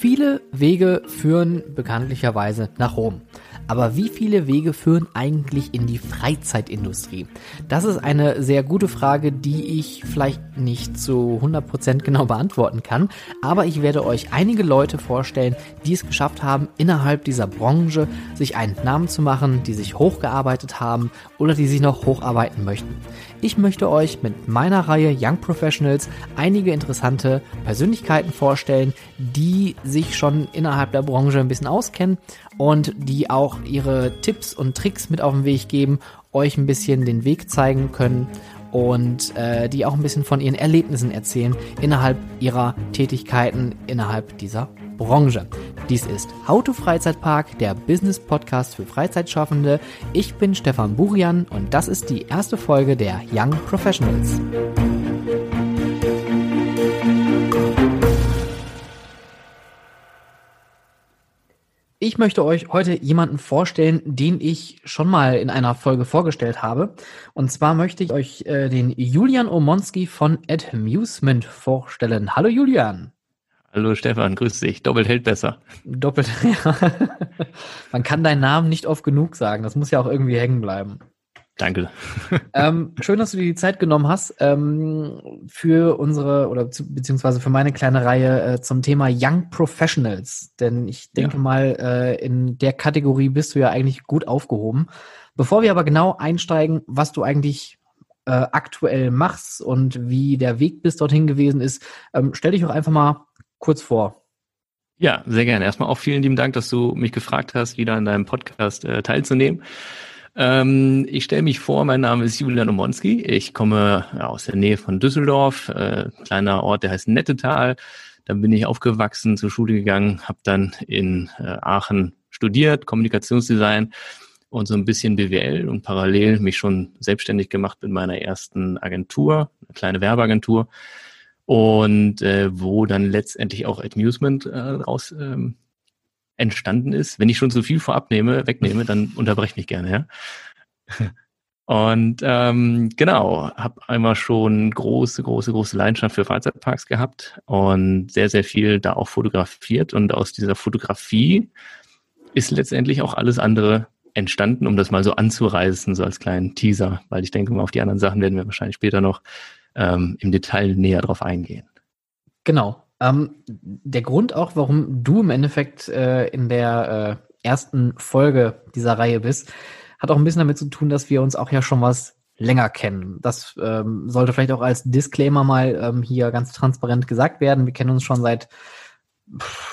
Viele Wege führen bekanntlicherweise nach Rom. Aber wie viele Wege führen eigentlich in die Freizeitindustrie? Das ist eine sehr gute Frage, die ich vielleicht nicht zu 100% genau beantworten kann. Aber ich werde euch einige Leute vorstellen, die es geschafft haben, innerhalb dieser Branche sich einen Namen zu machen, die sich hochgearbeitet haben oder die sich noch hocharbeiten möchten. Ich möchte euch mit meiner Reihe Young Professionals einige interessante Persönlichkeiten vorstellen, die sich schon innerhalb der Branche ein bisschen auskennen und die auch ihre Tipps und Tricks mit auf den Weg geben, euch ein bisschen den Weg zeigen können und äh, die auch ein bisschen von ihren Erlebnissen erzählen innerhalb ihrer Tätigkeiten innerhalb dieser Branche. Dies ist How to Freizeitpark, der Business Podcast für Freizeitschaffende. Ich bin Stefan Burian und das ist die erste Folge der Young Professionals. Ich möchte euch heute jemanden vorstellen, den ich schon mal in einer Folge vorgestellt habe. Und zwar möchte ich euch äh, den Julian Omonski von Amusement vorstellen. Hallo Julian. Hallo Stefan, grüß dich. Doppelt hält besser. Doppelt, ja. Man kann deinen Namen nicht oft genug sagen. Das muss ja auch irgendwie hängen bleiben. Danke. Ähm, schön, dass du dir die Zeit genommen hast ähm, für unsere oder beziehungsweise für meine kleine Reihe äh, zum Thema Young Professionals. Denn ich denke ja. mal, äh, in der Kategorie bist du ja eigentlich gut aufgehoben. Bevor wir aber genau einsteigen, was du eigentlich äh, aktuell machst und wie der Weg bis dorthin gewesen ist, ähm, stell dich doch einfach mal kurz vor. Ja, sehr gerne. Erstmal auch vielen lieben Dank, dass du mich gefragt hast, wieder an deinem Podcast äh, teilzunehmen. Ähm, ich stelle mich vor, mein Name ist Julian Omonski. Ich komme aus der Nähe von Düsseldorf, äh, kleiner Ort, der heißt Nettetal. Dann bin ich aufgewachsen, zur Schule gegangen, habe dann in äh, Aachen studiert, Kommunikationsdesign und so ein bisschen BWL und parallel mich schon selbstständig gemacht mit meiner ersten Agentur, eine kleine Werbeagentur und äh, wo dann letztendlich auch Amusement äh, raus ähm, entstanden ist. Wenn ich schon so viel vorab nehme, wegnehme, dann unterbreche mich gerne, ja. Und ähm, genau, habe einmal schon große, große, große Leidenschaft für Freizeitparks gehabt und sehr, sehr viel da auch fotografiert. Und aus dieser Fotografie ist letztendlich auch alles andere entstanden, um das mal so anzureißen, so als kleinen Teaser, weil ich denke mal, auf die anderen Sachen werden wir wahrscheinlich später noch ähm, im Detail näher drauf eingehen. Genau. Ähm, der Grund auch, warum du im Endeffekt äh, in der äh, ersten Folge dieser Reihe bist, hat auch ein bisschen damit zu tun, dass wir uns auch ja schon was länger kennen. Das ähm, sollte vielleicht auch als Disclaimer mal ähm, hier ganz transparent gesagt werden. Wir kennen uns schon seit,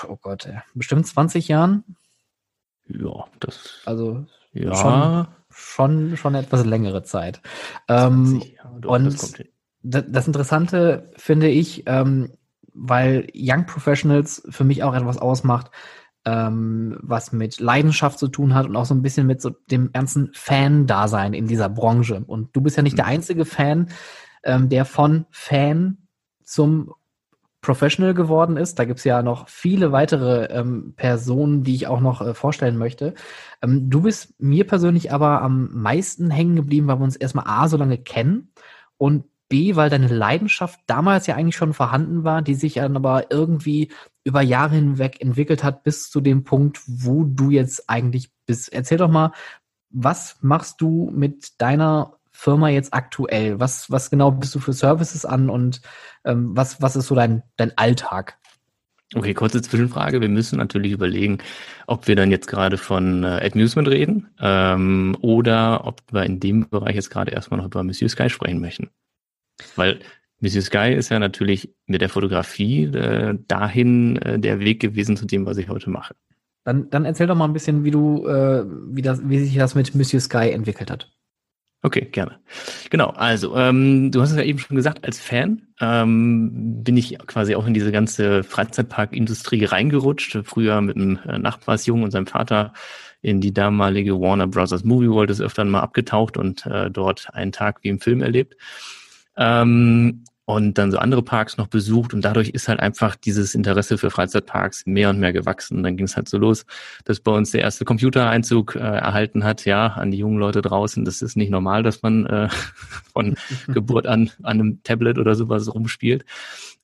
oh Gott, äh, bestimmt 20 Jahren. Ja, das. Also ja. schon, schon, schon etwas längere Zeit. Ähm, Jahre, und das, Interessante finde ich, ähm, weil Young Professionals für mich auch etwas ausmacht, ähm, was mit Leidenschaft zu tun hat und auch so ein bisschen mit so dem ganzen Fan-Dasein in dieser Branche. Und du bist ja nicht der mhm. einzige Fan, ähm, der von Fan zum Professional geworden ist. Da gibt's ja noch viele weitere ähm, Personen, die ich auch noch äh, vorstellen möchte. Ähm, du bist mir persönlich aber am meisten hängen geblieben, weil wir uns erstmal A so lange kennen und B, weil deine Leidenschaft damals ja eigentlich schon vorhanden war, die sich dann aber irgendwie über Jahre hinweg entwickelt hat bis zu dem Punkt, wo du jetzt eigentlich bist. Erzähl doch mal, was machst du mit deiner Firma jetzt aktuell? Was, was genau bist du für Services an und ähm, was, was ist so dein, dein Alltag? Okay, kurze Zwischenfrage. Wir müssen natürlich überlegen, ob wir dann jetzt gerade von äh, Amusement reden ähm, oder ob wir in dem Bereich jetzt gerade erstmal noch über Monsieur Sky sprechen möchten. Weil Monsieur Sky ist ja natürlich mit der Fotografie äh, dahin äh, der Weg gewesen zu dem, was ich heute mache. Dann, dann erzähl doch mal ein bisschen, wie du, äh, wie, das, wie sich das mit Monsieur Sky entwickelt hat. Okay, gerne. Genau, also ähm, du hast es ja eben schon gesagt, als Fan ähm, bin ich quasi auch in diese ganze Freizeitparkindustrie reingerutscht. Früher mit einem äh, Nachbarsjungen und seinem Vater in die damalige Warner Brothers Movie World des Öfteren mal abgetaucht und äh, dort einen Tag wie im Film erlebt. Ähm, und dann so andere Parks noch besucht und dadurch ist halt einfach dieses Interesse für Freizeitparks mehr und mehr gewachsen. Und dann ging es halt so los, dass bei uns der erste Computereinzug äh, erhalten hat, ja, an die jungen Leute draußen. Das ist nicht normal, dass man äh, von Geburt an an einem Tablet oder sowas rumspielt.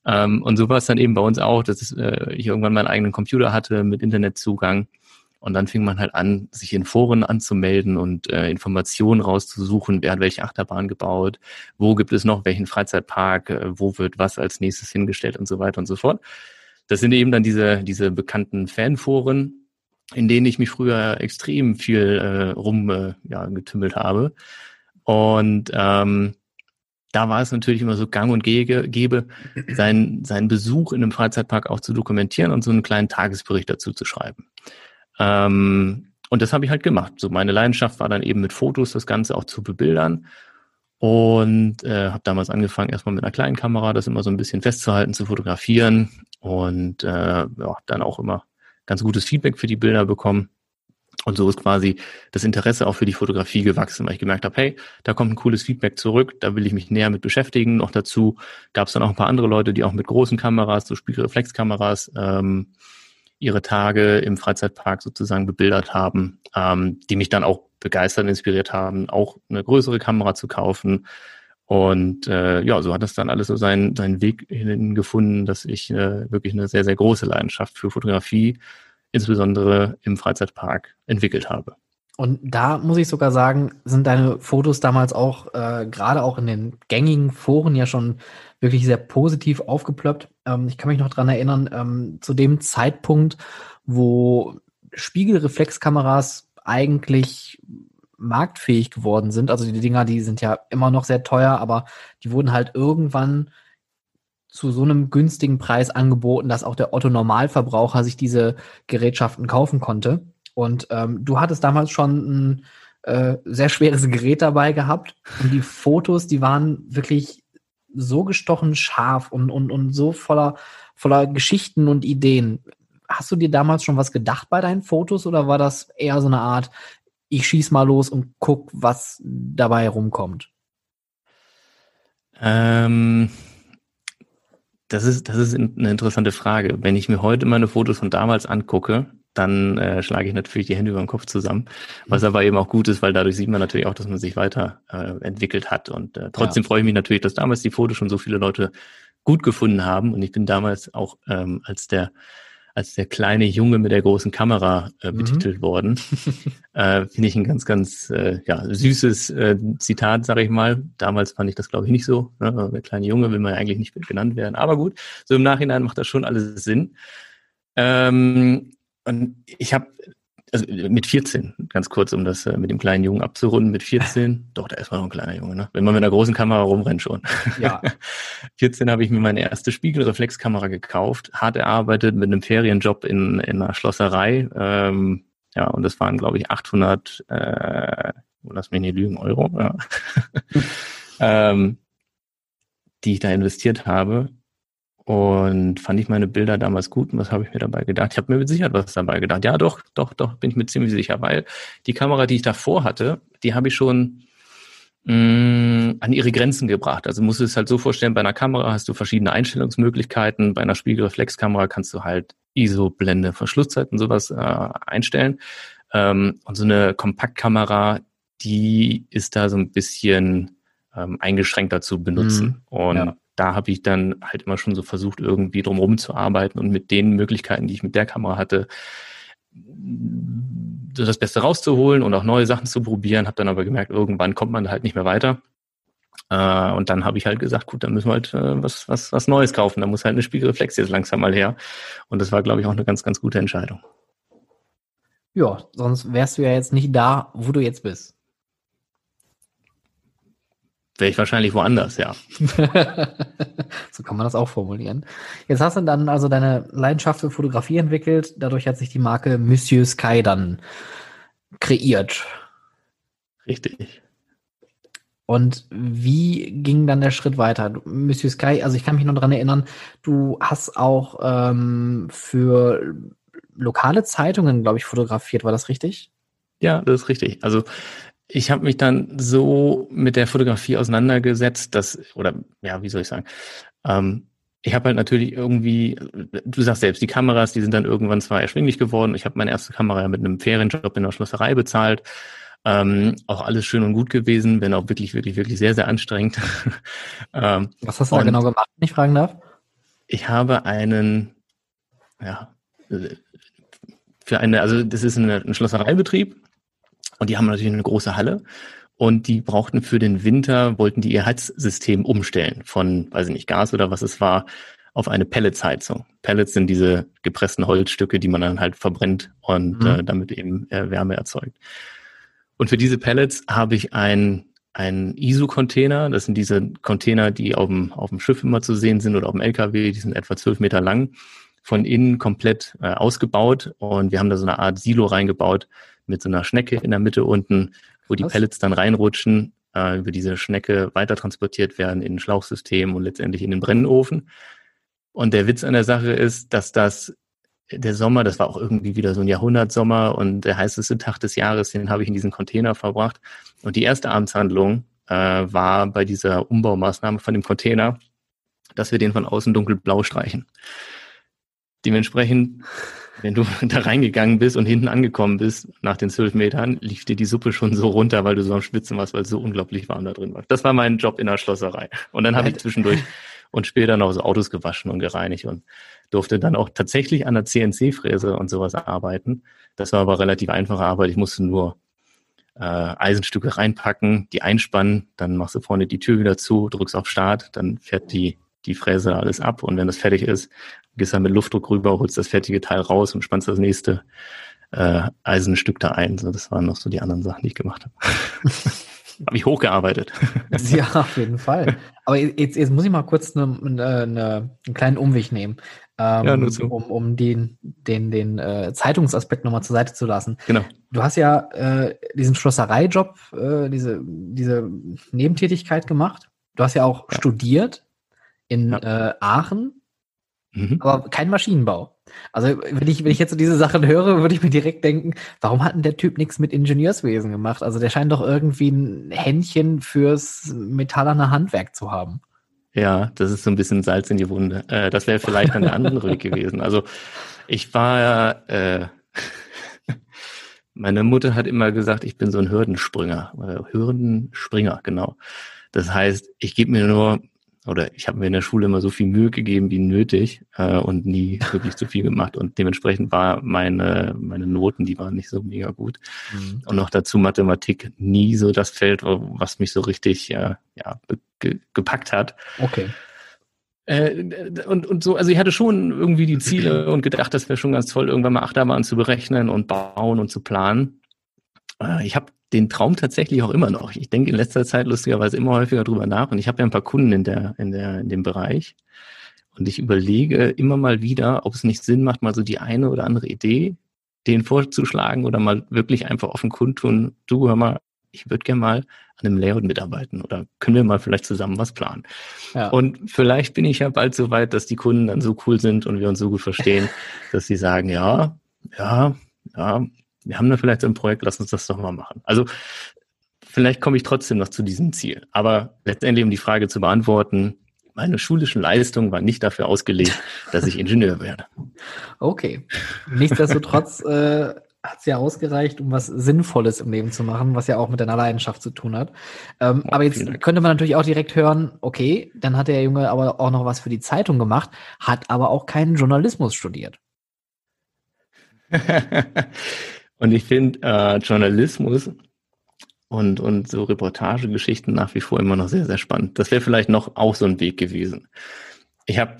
Ähm, und so war es dann eben bei uns auch, dass äh, ich irgendwann meinen eigenen Computer hatte mit Internetzugang. Und dann fing man halt an, sich in Foren anzumelden und äh, Informationen rauszusuchen, wer hat welche Achterbahn gebaut, wo gibt es noch welchen Freizeitpark, äh, wo wird was als nächstes hingestellt und so weiter und so fort. Das sind eben dann diese, diese bekannten Fanforen, in denen ich mich früher extrem viel äh, rum äh, ja, habe. Und ähm, da war es natürlich immer so gang und gäbe, seinen, seinen Besuch in einem Freizeitpark auch zu dokumentieren und so einen kleinen Tagesbericht dazu zu schreiben. Ähm, und das habe ich halt gemacht. So meine Leidenschaft war dann eben mit Fotos das Ganze auch zu bebildern und äh, habe damals angefangen erstmal mit einer kleinen Kamera, das immer so ein bisschen festzuhalten, zu fotografieren und äh, ja, dann auch immer ganz gutes Feedback für die Bilder bekommen. Und so ist quasi das Interesse auch für die Fotografie gewachsen, weil ich gemerkt habe, hey, da kommt ein cooles Feedback zurück, da will ich mich näher mit beschäftigen. Noch dazu gab es dann auch ein paar andere Leute, die auch mit großen Kameras, so Spiegelreflexkameras, ähm, ihre Tage im Freizeitpark sozusagen bebildert haben, ähm, die mich dann auch begeistert inspiriert haben, auch eine größere Kamera zu kaufen. Und äh, ja, so hat das dann alles so seinen, seinen Weg gefunden, dass ich äh, wirklich eine sehr, sehr große Leidenschaft für Fotografie insbesondere im Freizeitpark entwickelt habe. Und da muss ich sogar sagen, sind deine Fotos damals auch äh, gerade auch in den gängigen Foren ja schon wirklich sehr positiv aufgeplöppt. Ähm, ich kann mich noch dran erinnern, ähm, zu dem Zeitpunkt, wo Spiegelreflexkameras eigentlich marktfähig geworden sind. Also die Dinger, die sind ja immer noch sehr teuer, aber die wurden halt irgendwann zu so einem günstigen Preis angeboten, dass auch der Otto Normalverbraucher sich diese Gerätschaften kaufen konnte. Und ähm, du hattest damals schon ein äh, sehr schweres Gerät dabei gehabt und die Fotos, die waren wirklich so gestochen scharf und, und, und so voller, voller Geschichten und Ideen. Hast du dir damals schon was gedacht bei deinen Fotos oder war das eher so eine Art, ich schieß mal los und guck, was dabei rumkommt? Ähm, das ist, das ist eine interessante Frage. Wenn ich mir heute meine Fotos von damals angucke, dann äh, schlage ich natürlich die Hände über den Kopf zusammen. Was mhm. aber eben auch gut ist, weil dadurch sieht man natürlich auch, dass man sich weiter äh, entwickelt hat. Und äh, trotzdem ja. freue ich mich natürlich, dass damals die Fotos schon so viele Leute gut gefunden haben. Und ich bin damals auch ähm, als der als der kleine Junge mit der großen Kamera äh, mhm. betitelt mhm. worden. äh, Finde ich ein ganz, ganz äh, ja, süßes äh, Zitat, sage ich mal. Damals fand ich das, glaube ich, nicht so. Ne? Der kleine Junge will man ja eigentlich nicht genannt werden. Aber gut, so im Nachhinein macht das schon alles Sinn. Ähm, und ich habe also mit 14, ganz kurz, um das äh, mit dem kleinen Jungen abzurunden, mit 14, doch, da ist man noch ein kleiner Junge, ne? Wenn man mit einer großen Kamera rumrennt schon. Ja. 14 habe ich mir meine erste Spiegelreflexkamera gekauft, hart erarbeitet mit einem Ferienjob in, in einer Schlosserei. Ähm, ja, und das waren, glaube ich, 800, äh, lass mich nicht lügen, Euro, ja. ähm, die ich da investiert habe. Und fand ich meine Bilder damals gut und was habe ich mir dabei gedacht? Ich habe mir mit Sicherheit was dabei gedacht. Ja, doch, doch, doch, bin ich mir ziemlich sicher, weil die Kamera, die ich davor hatte, die habe ich schon mh, mm, an ihre Grenzen gebracht. Also musst du es halt so vorstellen, bei einer Kamera hast du verschiedene Einstellungsmöglichkeiten. Bei einer Spiegelreflexkamera kannst du halt ISO, Blende, Verschlusszeit und sowas äh, einstellen. Ähm, und so eine Kompaktkamera, die ist da so ein bisschen ähm, eingeschränkter zu benutzen. Mhm, und ja da habe ich dann halt immer schon so versucht, irgendwie drumherum zu arbeiten und mit den Möglichkeiten, die ich mit der Kamera hatte, so das Beste rauszuholen und auch neue Sachen zu probieren. Habe dann aber gemerkt, irgendwann kommt man halt nicht mehr weiter. Äh, und dann habe ich halt gesagt, gut, dann müssen wir halt äh, was, was, was Neues kaufen. Da muss halt eine Spiegelreflex jetzt langsam mal her. Und das war, glaube ich, auch eine ganz, ganz gute Entscheidung. Ja, sonst wärst du ja jetzt nicht da, wo du jetzt bist. Wäre ich wahrscheinlich woanders, ja. so kann man das auch formulieren. Jetzt hast du dann also deine Leidenschaft für Fotografie entwickelt. Dadurch hat sich die Marke Monsieur Sky dann kreiert. Richtig. Und wie ging dann der Schritt weiter? Monsieur Sky, also ich kann mich noch daran erinnern, du hast auch ähm, für lokale Zeitungen, glaube ich, fotografiert. War das richtig? Ja, das ist richtig. Also ich habe mich dann so mit der Fotografie auseinandergesetzt, dass, oder ja, wie soll ich sagen, ähm, ich habe halt natürlich irgendwie, du sagst selbst, die Kameras, die sind dann irgendwann zwar erschwinglich geworden. Ich habe meine erste Kamera mit einem Ferienjob in der Schlosserei bezahlt. Ähm, auch alles schön und gut gewesen, wenn auch wirklich, wirklich, wirklich sehr, sehr anstrengend. ähm, Was hast du da genau gemacht, wenn ich fragen darf? ich habe einen, ja, für eine, also das ist eine, ein Schlossereibetrieb und die haben natürlich eine große Halle und die brauchten für den Winter, wollten die ihr Heizsystem umstellen von, weiß ich nicht, Gas oder was es war, auf eine Pelletsheizung. Pellets sind diese gepressten Holzstücke, die man dann halt verbrennt und mhm. äh, damit eben äh, Wärme erzeugt. Und für diese Pellets habe ich ein ein ISO-Container. Das sind diese Container, die auf dem, auf dem Schiff immer zu sehen sind oder auf dem LKW. Die sind etwa zwölf Meter lang, von innen komplett äh, ausgebaut. Und wir haben da so eine Art Silo reingebaut mit so einer Schnecke in der Mitte unten, wo die Was? Pellets dann reinrutschen, äh, über diese Schnecke weiter transportiert werden in ein Schlauchsystem und letztendlich in den Brennofen. Und der Witz an der Sache ist, dass das der Sommer, das war auch irgendwie wieder so ein Jahrhundertsommer und der heißeste Tag des Jahres, den habe ich in diesen Container verbracht. Und die erste Abendshandlung äh, war bei dieser Umbaumaßnahme von dem Container, dass wir den von außen dunkelblau streichen. Dementsprechend, wenn du da reingegangen bist und hinten angekommen bist, nach den zwölf Metern, lief dir die Suppe schon so runter, weil du so am Schwitzen warst, weil es so unglaublich warm da drin war. Das war mein Job in der Schlosserei. Und dann habe ich zwischendurch und später noch so Autos gewaschen und gereinigt und durfte dann auch tatsächlich an der CNC-Fräse und sowas arbeiten. Das war aber relativ einfache Arbeit. Ich musste nur äh, Eisenstücke reinpacken, die einspannen, dann machst du vorne die Tür wieder zu, drückst auf Start, dann fährt die, die Fräse alles ab und wenn das fertig ist, gehst dann mit Luftdruck rüber, holst das fertige Teil raus und spannst das nächste äh, Eisenstück da ein. So, das waren noch so die anderen Sachen, die ich gemacht habe. Habe ich hochgearbeitet. ja, auf jeden Fall. Aber jetzt, jetzt muss ich mal kurz eine, eine, eine einen kleinen Umweg nehmen, ähm, ja, so. um, um den, den, den äh, Zeitungsaspekt nochmal zur Seite zu lassen. Genau. Du hast ja äh, diesen Schlossereijob, äh, diese, diese Nebentätigkeit gemacht. Du hast ja auch ja. studiert in ja. äh, Aachen, mhm. aber kein Maschinenbau. Also wenn ich, wenn ich jetzt so diese Sachen höre, würde ich mir direkt denken, warum hat denn der Typ nichts mit Ingenieurswesen gemacht? Also der scheint doch irgendwie ein Händchen fürs metallerne Handwerk zu haben. Ja, das ist so ein bisschen Salz in die Wunde. Äh, das wäre vielleicht eine andere Weg gewesen. Also ich war ja, äh, meine Mutter hat immer gesagt, ich bin so ein Hürdenspringer. Hürdenspringer, genau. Das heißt, ich gebe mir nur oder ich habe mir in der Schule immer so viel Mühe gegeben wie nötig äh, und nie wirklich zu viel gemacht und dementsprechend war meine meine Noten, die waren nicht so mega gut mhm. und noch dazu Mathematik nie so das Feld, was mich so richtig äh, ja ge gepackt hat. Okay. Äh, und, und so, also ich hatte schon irgendwie die Ziele und gedacht, das wäre schon ganz toll, irgendwann mal Achterbahn zu berechnen und bauen und zu planen. Äh, ich habe den Traum tatsächlich auch immer noch. Ich denke in letzter Zeit lustigerweise immer häufiger drüber nach und ich habe ja ein paar Kunden in der, in der, in dem Bereich. Und ich überlege immer mal wieder, ob es nicht Sinn macht, mal so die eine oder andere Idee denen vorzuschlagen oder mal wirklich einfach auf den Kundtun, du hör mal, ich würde gerne mal an einem Layout mitarbeiten oder können wir mal vielleicht zusammen was planen. Ja. Und vielleicht bin ich ja bald so weit, dass die Kunden dann so cool sind und wir uns so gut verstehen, dass sie sagen, ja, ja, ja, wir haben da vielleicht so ein Projekt, lass uns das doch mal machen. Also vielleicht komme ich trotzdem noch zu diesem Ziel. Aber letztendlich, um die Frage zu beantworten, meine schulischen Leistungen waren nicht dafür ausgelegt, dass ich Ingenieur werde. Okay. Nichtsdestotrotz äh, hat es ja ausgereicht, um was Sinnvolles im Leben zu machen, was ja auch mit deiner Leidenschaft zu tun hat. Ähm, oh, aber jetzt könnte man natürlich auch direkt hören, okay, dann hat der Junge aber auch noch was für die Zeitung gemacht, hat aber auch keinen Journalismus studiert. Und ich finde äh, Journalismus und, und so Reportagegeschichten nach wie vor immer noch sehr, sehr spannend. Das wäre vielleicht noch auch so ein Weg gewesen. Ich habe,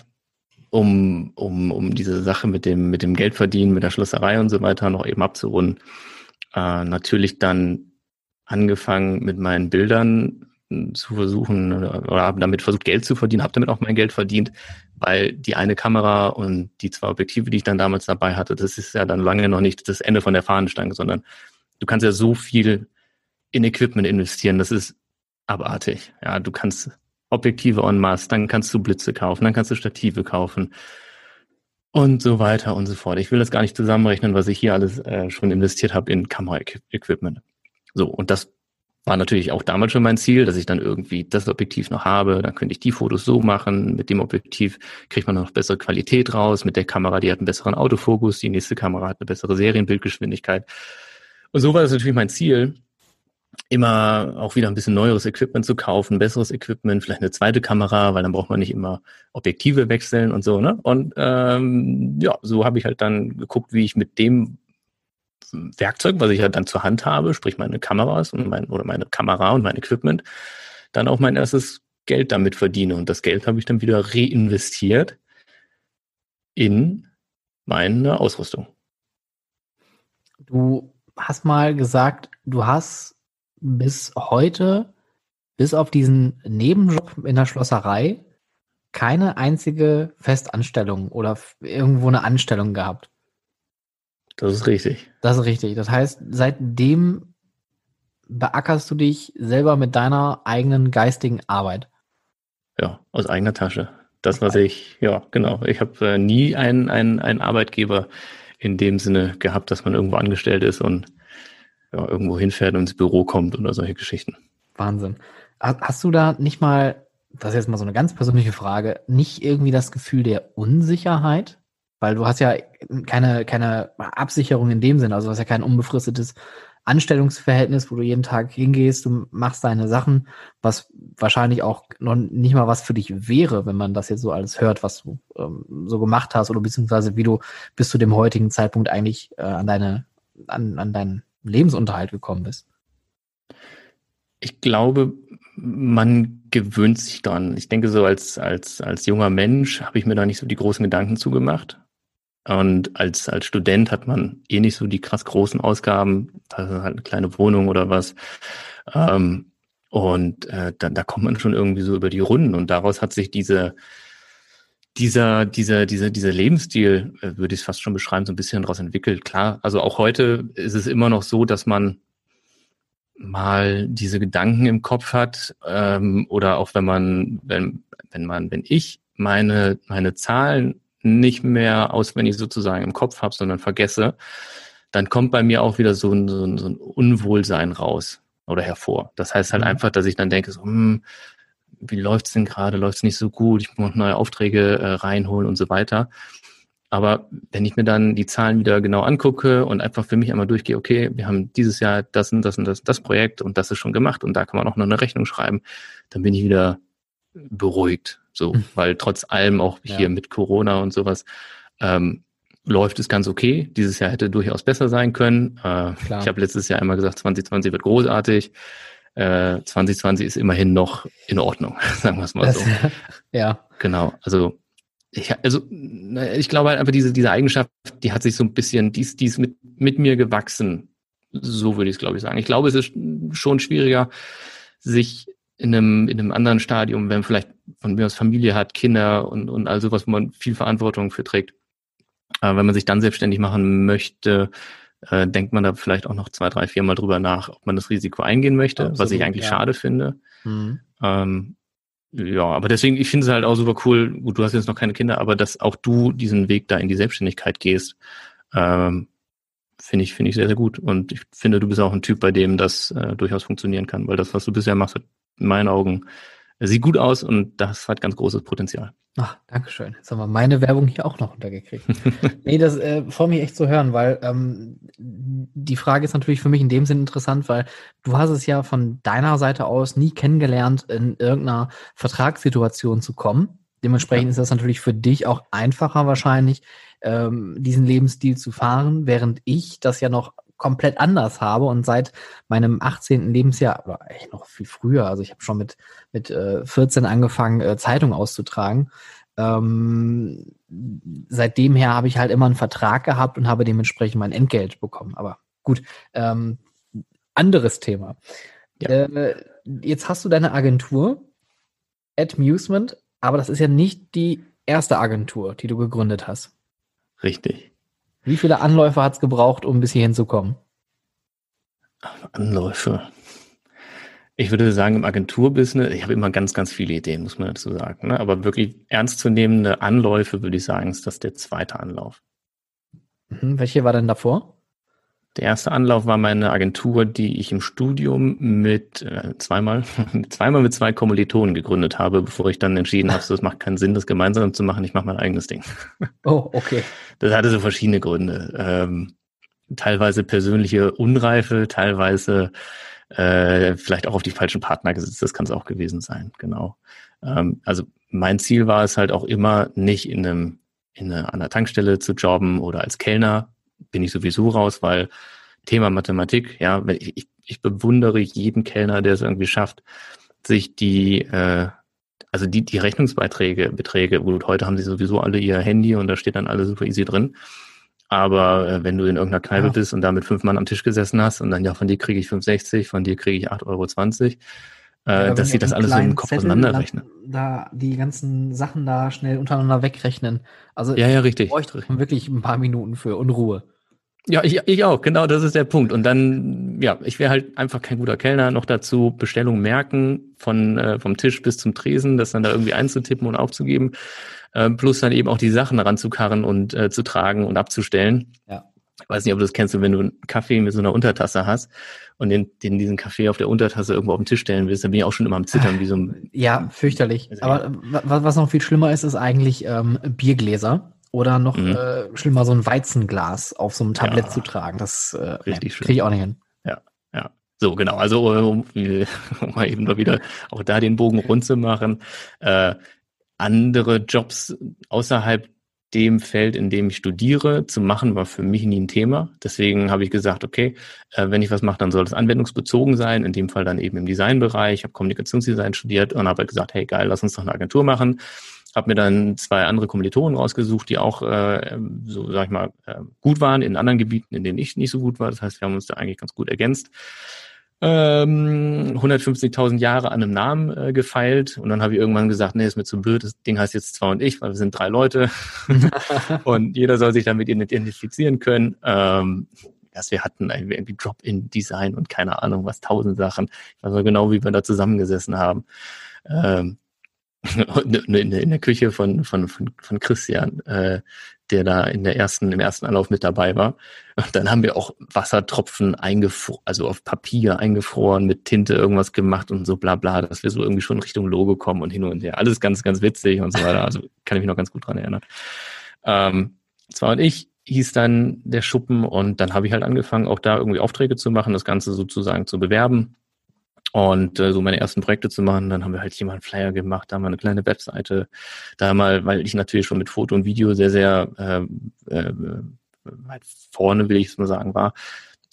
um, um, um diese Sache mit dem, mit dem Geldverdienen, mit der Schlosserei und so weiter noch eben abzurunden, äh, natürlich dann angefangen mit meinen Bildern zu versuchen oder, habe damit versucht, Geld zu verdienen, habe damit auch mein Geld verdient, weil die eine Kamera und die zwei Objektive, die ich dann damals dabei hatte, das ist ja dann lange noch nicht das Ende von der Fahnenstange, sondern du kannst ja so viel in Equipment investieren, das ist abartig. Ja, du kannst Objektive en masse, dann kannst du Blitze kaufen, dann kannst du Stative kaufen und so weiter und so fort. Ich will das gar nicht zusammenrechnen, was ich hier alles äh, schon investiert habe in Kamera-Equipment. So, und das war natürlich auch damals schon mein Ziel, dass ich dann irgendwie das Objektiv noch habe. Dann könnte ich die Fotos so machen. Mit dem Objektiv kriegt man noch bessere Qualität raus. Mit der Kamera, die hat einen besseren Autofokus. Die nächste Kamera hat eine bessere Serienbildgeschwindigkeit. Und so war das natürlich mein Ziel. immer auch wieder ein bisschen neueres Equipment zu kaufen, besseres Equipment, vielleicht eine zweite Kamera, weil dann braucht man nicht immer Objektive wechseln und so, ne? Und ähm, ja, so habe ich halt dann geguckt, wie ich mit dem Werkzeug, was ich halt dann zur Hand habe, sprich meine Kameras und mein, oder meine Kamera und mein Equipment, dann auch mein erstes Geld damit verdiene. Und das Geld habe ich dann wieder reinvestiert in meine Ausrüstung. Du hast mal gesagt, du hast bis heute, bis auf diesen Nebenjob in der Schlosserei, keine einzige Festanstellung oder irgendwo eine Anstellung gehabt. Das ist richtig. Das ist richtig. Das heißt, seitdem beackerst du dich selber mit deiner eigenen geistigen Arbeit. Ja, aus eigener Tasche. Das, was ich, ja, genau. Ich habe äh, nie einen, einen, einen Arbeitgeber in dem Sinne gehabt, dass man irgendwo angestellt ist und ja, irgendwo hinfährt und ins Büro kommt oder solche Geschichten. Wahnsinn. Hast du da nicht mal, das ist jetzt mal so eine ganz persönliche Frage, nicht irgendwie das Gefühl der Unsicherheit? Weil du hast ja keine, keine Absicherung in dem Sinne, also du hast ja kein unbefristetes Anstellungsverhältnis, wo du jeden Tag hingehst, du machst deine Sachen, was wahrscheinlich auch noch nicht mal was für dich wäre, wenn man das jetzt so alles hört, was du ähm, so gemacht hast oder beziehungsweise wie du bis zu dem heutigen Zeitpunkt eigentlich äh, an deine, an, an deinen Lebensunterhalt gekommen bist. Ich glaube, man gewöhnt sich dran. Ich denke, so als, als, als junger Mensch habe ich mir da nicht so die großen Gedanken zugemacht. Und als, als Student hat man eh nicht so die krass großen Ausgaben, das ist halt eine kleine Wohnung oder was. Ähm, und äh, da, da kommt man schon irgendwie so über die Runden. Und daraus hat sich diese, dieser, dieser, dieser, dieser Lebensstil, äh, würde ich es fast schon beschreiben, so ein bisschen daraus entwickelt. Klar, also auch heute ist es immer noch so, dass man mal diese Gedanken im Kopf hat ähm, oder auch wenn man, wenn, wenn man, wenn ich meine, meine Zahlen nicht mehr auswendig sozusagen im Kopf habe, sondern vergesse, dann kommt bei mir auch wieder so ein, so ein, so ein Unwohlsein raus oder hervor. Das heißt halt mhm. einfach, dass ich dann denke, so, hm, wie läuft's denn gerade? Läuft's nicht so gut? Ich muss neue Aufträge äh, reinholen und so weiter. Aber wenn ich mir dann die Zahlen wieder genau angucke und einfach für mich einmal durchgehe, okay, wir haben dieses Jahr das und das und das, das Projekt und das ist schon gemacht und da kann man auch noch eine Rechnung schreiben, dann bin ich wieder beruhigt. So, mhm. weil trotz allem auch hier ja. mit Corona und sowas ähm, läuft es ganz okay. Dieses Jahr hätte durchaus besser sein können. Äh, ich habe letztes Jahr einmal gesagt, 2020 wird großartig. Äh, 2020 ist immerhin noch in Ordnung, sagen wir es mal so. ja. Genau. Also ich, also ich glaube halt einfach diese, diese Eigenschaft, die hat sich so ein bisschen, die ist, die ist mit, mit mir gewachsen. So würde ich es, glaube ich, sagen. Ich glaube, es ist schon schwieriger, sich in einem, in einem anderen Stadium, wenn man vielleicht von mir aus Familie hat, Kinder und, und all sowas, wo man viel Verantwortung für trägt. Aber wenn man sich dann selbstständig machen möchte, äh, denkt man da vielleicht auch noch zwei, drei, vier Mal drüber nach, ob man das Risiko eingehen möchte, Absolut, was ich eigentlich ja. schade finde. Mhm. Ähm, ja, aber deswegen, ich finde es halt auch super cool, gut, du hast jetzt noch keine Kinder, aber dass auch du diesen Weg da in die Selbstständigkeit gehst, ähm, finde ich, finde ich sehr, sehr gut. Und ich finde, du bist auch ein Typ, bei dem das äh, durchaus funktionieren kann, weil das, was du bisher machst, hat in meinen Augen sieht gut aus und das hat ganz großes Potenzial. Ach, Dankeschön. Jetzt haben wir meine Werbung hier auch noch untergekriegt. nee, das äh, freut mich echt zu hören, weil ähm, die Frage ist natürlich für mich in dem Sinn interessant, weil du hast es ja von deiner Seite aus nie kennengelernt, in irgendeiner Vertragssituation zu kommen. Dementsprechend ja. ist das natürlich für dich auch einfacher wahrscheinlich, ähm, diesen Lebensstil zu fahren, während ich das ja noch komplett anders habe und seit meinem 18. Lebensjahr, oder echt noch viel früher, also ich habe schon mit, mit äh, 14 angefangen, äh, Zeitung auszutragen. Ähm, seitdem her habe ich halt immer einen Vertrag gehabt und habe dementsprechend mein Entgelt bekommen. Aber gut, ähm, anderes Thema. Ja. Äh, jetzt hast du deine Agentur, Admusement, aber das ist ja nicht die erste Agentur, die du gegründet hast. Richtig. Wie viele Anläufe hat es gebraucht, um bis hierhin zu kommen? Anläufe. Ich würde sagen, im Agenturbusiness, ich habe immer ganz, ganz viele Ideen, muss man dazu sagen. Ne? Aber wirklich ernstzunehmende Anläufe, würde ich sagen, ist das der zweite Anlauf. Mhm. Welche war denn davor? Der erste Anlauf war meine Agentur, die ich im Studium mit äh, zweimal, zweimal mit zwei Kommilitonen gegründet habe, bevor ich dann entschieden habe, so, es macht keinen Sinn, das gemeinsam zu machen, ich mache mein eigenes Ding. Oh, okay. Das hatte so verschiedene Gründe. Ähm, teilweise persönliche Unreife, teilweise Äh, vielleicht auch auf die falschen Partner gesetzt, das kann es auch gewesen sein, genau. Ähm, also mein Ziel war es halt auch immer, nicht in einem, in einer, an einer Tankstelle zu jobben oder als Kellner, bin ich sowieso raus, weil Thema Mathematik, ja, ich, ich, bewundere jeden Kellner, der es irgendwie schafft, sich die, äh, also die, die Rechnungsbeiträge, Beträge, gut, heute haben sie sowieso alle ihr Handy und da steht dann alles super easy drin. Aber äh, wenn du in irgendeiner Kneipe ja. bist und da mit fünf Mann am Tisch gesessen hast und dann, ja, von dir kriege ich 5,60, von dir kriege ich 8,20 Euro, äh, ja, dass sie das alles so im Kopf Zettel auseinanderrechnen. Da die ganzen Sachen da schnell untereinander wegrechnen. Also ja, ja, richtig. bräuchte wirklich ein paar Minuten für Unruhe. Ja, ich, ich auch, genau, das ist der Punkt. Und dann, ja, ich wäre halt einfach kein guter Kellner. Noch dazu Bestellung merken, von äh, vom Tisch bis zum Tresen, das dann da irgendwie einzutippen und aufzugeben. Äh, plus dann eben auch die Sachen ranzukarren und äh, zu tragen und abzustellen. Ja. Ich weiß nicht, ob du das kennst, wenn du einen Kaffee mit so einer Untertasse hast und den, den diesen Kaffee auf der Untertasse irgendwo auf den Tisch stellen willst, dann bin ich auch schon immer am Zittern wie so ein. Ja, fürchterlich. Aber was noch viel schlimmer ist, ist eigentlich ähm, Biergläser. Oder noch mhm. äh, schlimmer, so ein Weizenglas auf so einem Tablett ja. zu tragen. Das äh, Richtig kriege ich auch nicht hin. Ja, ja. So, genau. Also, um, um mal eben mal wieder auch da den Bogen rund zu machen. Äh, andere Jobs außerhalb dem Feld, in dem ich studiere, zu machen, war für mich nie ein Thema. Deswegen habe ich gesagt, okay, äh, wenn ich was mache, dann soll es anwendungsbezogen sein. In dem Fall dann eben im Designbereich. Ich habe Kommunikationsdesign studiert und habe gesagt, hey geil, lass uns doch eine Agentur machen habe mir dann zwei andere Kommilitonen rausgesucht, die auch, äh, so sag ich mal, äh, gut waren in anderen Gebieten, in denen ich nicht so gut war. Das heißt, wir haben uns da eigentlich ganz gut ergänzt. Ähm, 150.000 Jahre an einem Namen äh, gefeilt und dann habe ich irgendwann gesagt, nee, ist mir zu blöd, das Ding heißt jetzt zwar und ich, weil wir sind drei Leute und jeder soll sich damit identifizieren können. Ähm, dass wir hatten irgendwie Drop-in-Design und keine Ahnung was, tausend Sachen. Ich weiß noch genau, wie wir da zusammengesessen haben. Ähm, in, in der Küche von, von, von, von Christian, äh, der da in der ersten, im ersten Anlauf mit dabei war. Und dann haben wir auch Wassertropfen eingefroren, also auf Papier eingefroren, mit Tinte irgendwas gemacht und so bla bla, dass wir so irgendwie schon Richtung Logo kommen und hin und her. Alles ganz, ganz witzig und so weiter. Also kann ich mich noch ganz gut dran erinnern. Ähm, zwar und ich hieß dann der Schuppen und dann habe ich halt angefangen, auch da irgendwie Aufträge zu machen, das Ganze sozusagen zu bewerben und äh, so meine ersten Projekte zu machen. Dann haben wir halt hier mal einen Flyer gemacht, da mal eine kleine Webseite, da mal, weil ich natürlich schon mit Foto und Video sehr, sehr äh, äh, weit vorne, will ich es mal sagen, war,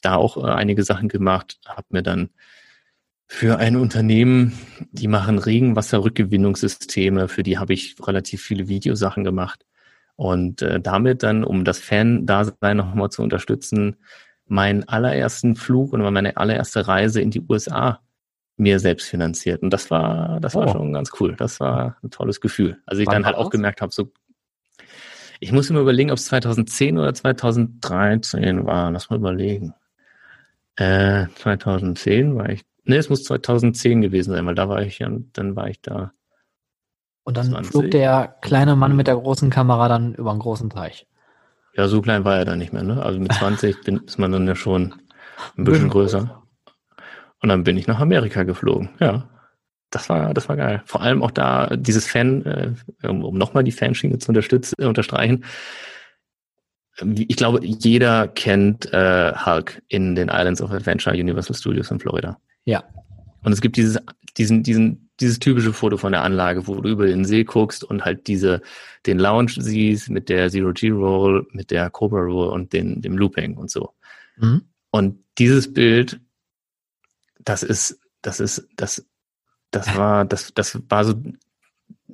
da auch äh, einige Sachen gemacht, habe mir dann für ein Unternehmen, die machen Regenwasserrückgewinnungssysteme, für die habe ich relativ viele Videosachen gemacht. Und äh, damit dann, um das Fan-Dasein nochmal zu unterstützen, meinen allerersten Flug und meine allererste Reise in die USA mir selbst finanziert. Und das war, das war oh. schon ganz cool. Das war ein tolles Gefühl. Also ich Wann dann halt auch gemerkt habe, so, ich muss mir überlegen, ob es 2010 oder 2013 war. Lass mal überlegen. Äh, 2010 war ich, ne, es muss 2010 gewesen sein, weil da war ich ja, dann war ich da. Und dann 20. flog der kleine Mann mit der großen Kamera dann über einen großen Teich. Ja, so klein war er dann nicht mehr, ne? Also mit 20 bin, ist man dann ja schon ein bisschen größer. Und dann bin ich nach Amerika geflogen. Ja, das war, das war geil. Vor allem auch da dieses Fan, äh, um, um nochmal die Fanschiene zu unterstützen, äh, unterstreichen. Ich glaube, jeder kennt äh, Hulk in den Islands of Adventure Universal Studios in Florida. Ja. Und es gibt dieses, diesen, diesen, dieses typische Foto von der Anlage, wo du über den See guckst und halt diese, den Lounge siehst mit der Zero G Roll, mit der Cobra Roll und den, dem Looping und so. Mhm. Und dieses Bild das ist, das ist, das, das war, das, das war so,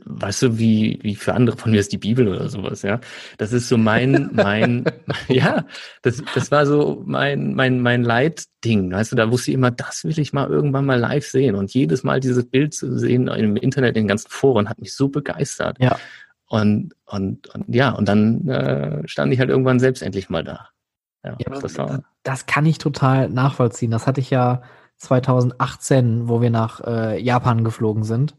weißt du, wie, wie für andere von mir ist die Bibel oder sowas, ja. Das ist so mein, mein, ja, das, das war so mein, mein, mein Leitding, weißt du, da wusste ich immer, das will ich mal irgendwann mal live sehen. Und jedes Mal dieses Bild zu sehen im Internet, in den ganzen Foren, hat mich so begeistert. Ja. Und, und, und ja, und dann äh, stand ich halt irgendwann selbst endlich mal da. Ja, ja das, war, das kann ich total nachvollziehen. Das hatte ich ja 2018, wo wir nach äh, Japan geflogen sind.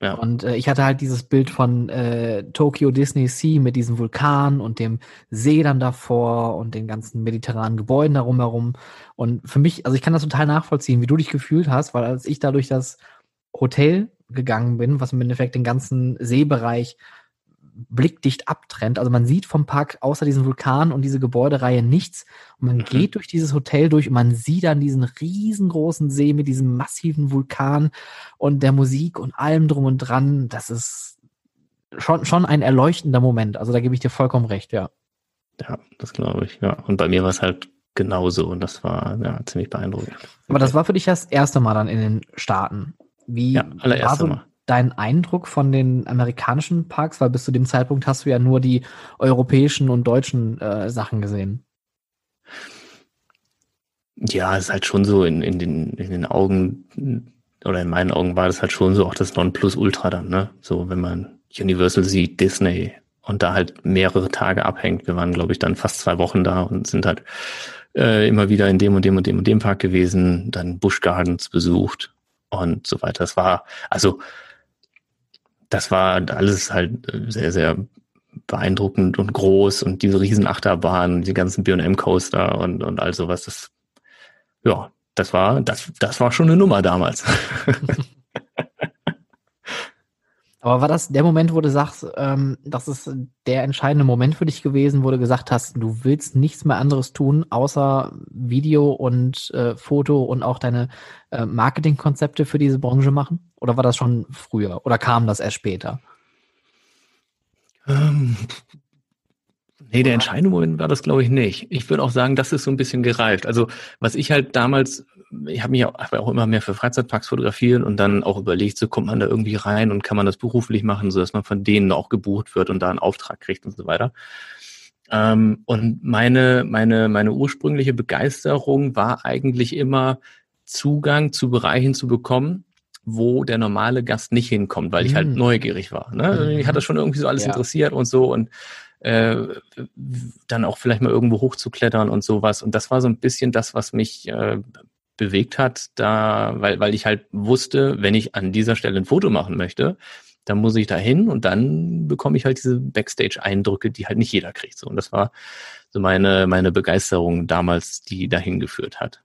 Ja. Und äh, ich hatte halt dieses Bild von äh, Tokyo Disney Sea mit diesem Vulkan und dem See dann davor und den ganzen mediterranen Gebäuden darum herum. Und für mich, also ich kann das total nachvollziehen, wie du dich gefühlt hast, weil als ich da durch das Hotel gegangen bin, was im Endeffekt den ganzen Seebereich blickdicht abtrennt. Also man sieht vom Park außer diesem Vulkan und diese Gebäudereihe nichts. Und man mhm. geht durch dieses Hotel durch und man sieht dann diesen riesengroßen See mit diesem massiven Vulkan und der Musik und allem drum und dran. Das ist schon, schon ein erleuchtender Moment. Also da gebe ich dir vollkommen recht, ja. Ja, das glaube ich, ja. Und bei mir war es halt genauso und das war ja, ziemlich beeindruckend. Aber das war für dich das erste Mal dann in den Staaten. Wie ja, war so Mal. Dein Eindruck von den amerikanischen Parks? Weil bis zu dem Zeitpunkt hast du ja nur die europäischen und deutschen äh, Sachen gesehen. Ja, es ist halt schon so in, in, den, in den Augen oder in meinen Augen war das halt schon so auch das Nonplusultra dann, ne? So, wenn man Universal sieht, Disney und da halt mehrere Tage abhängt. Wir waren, glaube ich, dann fast zwei Wochen da und sind halt äh, immer wieder in dem und dem und dem und dem Park gewesen, dann Busch Gardens besucht und so weiter. Das war, also das war alles halt äh, sehr, sehr beeindruckend und groß und diese riesen Achterbahnen, die ganzen B&M Coaster und, und all sowas, das, ja, das war, das, das war schon eine Nummer damals. Aber war das der Moment, wo du sagst, ähm, das ist der entscheidende Moment für dich gewesen, wo du gesagt hast, du willst nichts mehr anderes tun, außer Video und äh, Foto und auch deine äh, Marketingkonzepte für diese Branche machen? Oder war das schon früher? Oder kam das erst später? Ähm, nee, der entscheidende Moment war das, glaube ich, nicht. Ich würde auch sagen, das ist so ein bisschen gereift. Also, was ich halt damals ich habe mich auch, hab auch immer mehr für Freizeitparks fotografiert und dann auch überlegt, so kommt man da irgendwie rein und kann man das beruflich machen, so dass man von denen auch gebucht wird und da einen Auftrag kriegt und so weiter. Ähm, und meine, meine, meine ursprüngliche Begeisterung war eigentlich immer Zugang zu Bereichen zu bekommen, wo der normale Gast nicht hinkommt, weil ich halt mhm. neugierig war. Ne? Mhm. Ich hatte schon irgendwie so alles ja. interessiert und so und äh, dann auch vielleicht mal irgendwo hochzuklettern und sowas. Und das war so ein bisschen das, was mich äh, bewegt hat, da, weil, weil ich halt wusste, wenn ich an dieser Stelle ein Foto machen möchte, dann muss ich da hin und dann bekomme ich halt diese Backstage-Eindrücke, die halt nicht jeder kriegt. So. Und das war so meine, meine Begeisterung damals, die dahin geführt hat.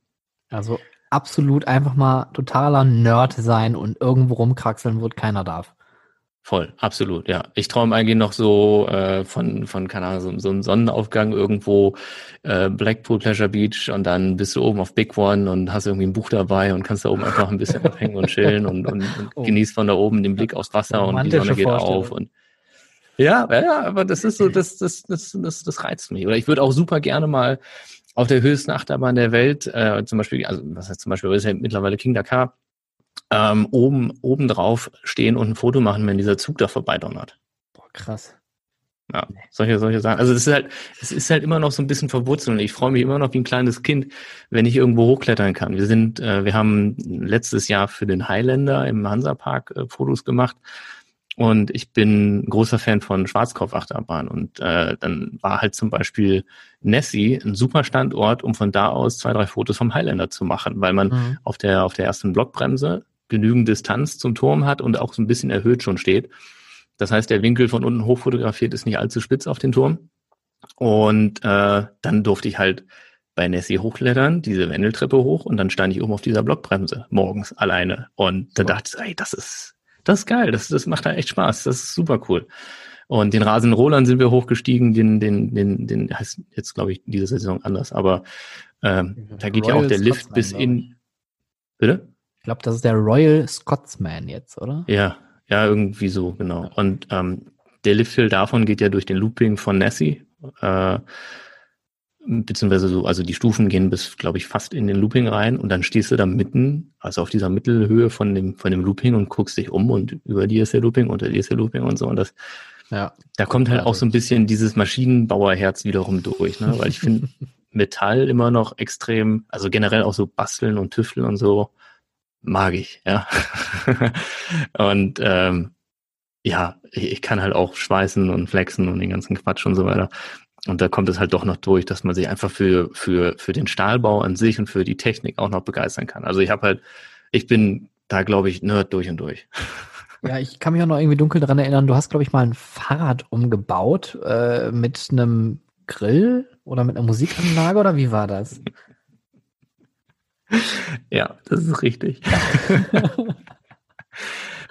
Also absolut einfach mal totaler Nerd sein und irgendwo rumkraxeln, wo keiner darf. Voll, absolut, ja. Ich träume eigentlich noch so äh, von, von, keine Ahnung, so, so einem Sonnenaufgang irgendwo, äh, Blackpool Pleasure Beach und dann bist du oben auf Big One und hast irgendwie ein Buch dabei und kannst da oben einfach ein bisschen abhängen und chillen und, und, und oh. genießt von da oben den Blick aufs Wasser und die Sonne geht auf und ja, ja, aber das ist so, das, das, das, das, das reizt mich. Oder ich würde auch super gerne mal auf der höchsten Achterbahn der Welt, äh, zum Beispiel, also was heißt zum Beispiel, das ist ja mittlerweile King Dakar, ähm, oben, oben drauf stehen und ein Foto machen, wenn dieser Zug da vorbeidonnert. Boah, krass. Ja, solche, solche Sachen. Also es ist halt, es ist halt immer noch so ein bisschen verwurzelt. Ich freue mich immer noch wie ein kleines Kind, wenn ich irgendwo hochklettern kann. Wir sind, äh, wir haben letztes Jahr für den Highlander im Hansapark äh, Fotos gemacht. Und ich bin großer Fan von Schwarzkopfachterbahn. Und äh, dann war halt zum Beispiel Nessie ein super Standort, um von da aus zwei, drei Fotos vom Highlander zu machen, weil man mhm. auf der auf der ersten Blockbremse genügend Distanz zum Turm hat und auch so ein bisschen erhöht schon steht. Das heißt, der Winkel von unten hoch fotografiert ist nicht allzu spitz auf den Turm. Und äh, dann durfte ich halt bei Nessie hochklettern, diese Wendeltreppe hoch und dann stand ich oben auf dieser Blockbremse morgens alleine. Und da dachte ich, ey, das ist, das ist geil, das, das macht da echt Spaß, das ist super cool. Und den Rasenrollern sind wir hochgestiegen, den, den, den, den heißt jetzt, glaube ich, diese Saison anders, aber ähm, da geht Royal ja auch der Lift Scotsman, bis in. Bitte? Ich glaube, das ist der Royal Scotsman jetzt, oder? Ja, ja, irgendwie so, genau. Und ähm, der Lifthill davon geht ja durch den Looping von Nessie. Äh, beziehungsweise so, also die Stufen gehen bis, glaube ich, fast in den Looping rein und dann stehst du da mitten, also auf dieser Mittelhöhe von dem, von dem Looping und guckst dich um und über dir ist der Looping, unter dir ist der Looping und so und das, ja, da kommt halt auch so ein bisschen dieses Maschinenbauerherz wiederum durch, ne, weil ich finde Metall immer noch extrem, also generell auch so basteln und tüfteln und so, mag ich, ja. und ähm, ja, ich kann halt auch schweißen und flexen und den ganzen Quatsch und so weiter. Und da kommt es halt doch noch durch, dass man sich einfach für, für, für den Stahlbau an sich und für die Technik auch noch begeistern kann. Also ich habe halt, ich bin da, glaube ich, Nerd durch und durch. Ja, ich kann mich auch noch irgendwie dunkel daran erinnern, du hast, glaube ich, mal ein Fahrrad umgebaut äh, mit einem Grill oder mit einer Musikanlage oder wie war das? Ja, das ist richtig.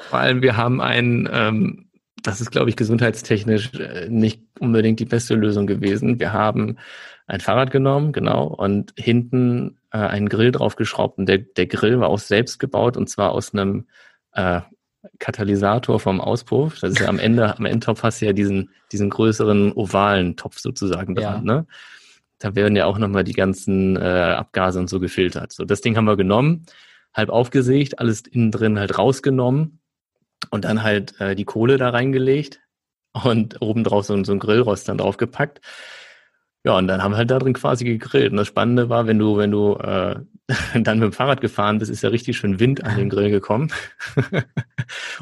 Vor allem, wir haben ein, ähm, das ist, glaube ich, gesundheitstechnisch äh, nicht unbedingt die beste Lösung gewesen. Wir haben ein Fahrrad genommen, genau, und hinten äh, einen Grill draufgeschraubt. Und der, der Grill war auch selbst gebaut und zwar aus einem äh, Katalysator vom Auspuff. Das ist ja am Ende, am Endtopf hast du ja diesen, diesen größeren ovalen Topf sozusagen dran, ja. ne? Da werden ja auch nochmal die ganzen äh, Abgase und so gefiltert. So, das Ding haben wir genommen, halb aufgesägt, alles innen drin halt rausgenommen und dann halt äh, die Kohle da reingelegt und obendrauf so, so ein Grillrost dann draufgepackt. Ja, und dann haben wir halt da drin quasi gegrillt. Und das Spannende war, wenn du, wenn du äh, dann mit dem Fahrrad gefahren bist, ist ja richtig schön Wind an den Grill gekommen.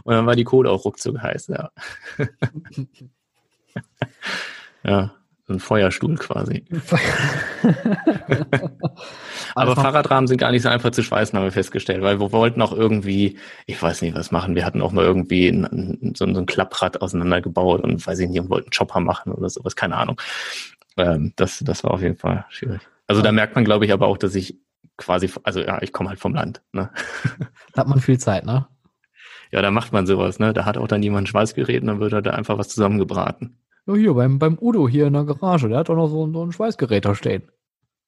und dann war die Kohle auch ruckzuck heiß, ja. ja, ein Feuerstuhl quasi. Aber Fahrradrahmen sind gar nicht so einfach zu schweißen, haben wir festgestellt, weil wir wollten auch irgendwie, ich weiß nicht, was machen. Wir hatten auch mal irgendwie ein, so, ein Klapprad auseinandergebaut und weiß ich nicht, und wollten Chopper machen oder sowas, keine Ahnung. Ähm, das, das war auf jeden Fall schwierig. Also da merkt man, glaube ich, aber auch, dass ich quasi, also ja, ich komme halt vom Land. Ne? Da hat man viel Zeit, ne? Ja, da macht man sowas, ne? Da hat auch dann jemand ein Schweißgerät und dann wird er da einfach was zusammengebraten. Ja, hier, beim, beim Udo hier in der Garage, der hat doch noch so, so ein Schweißgerät da stehen.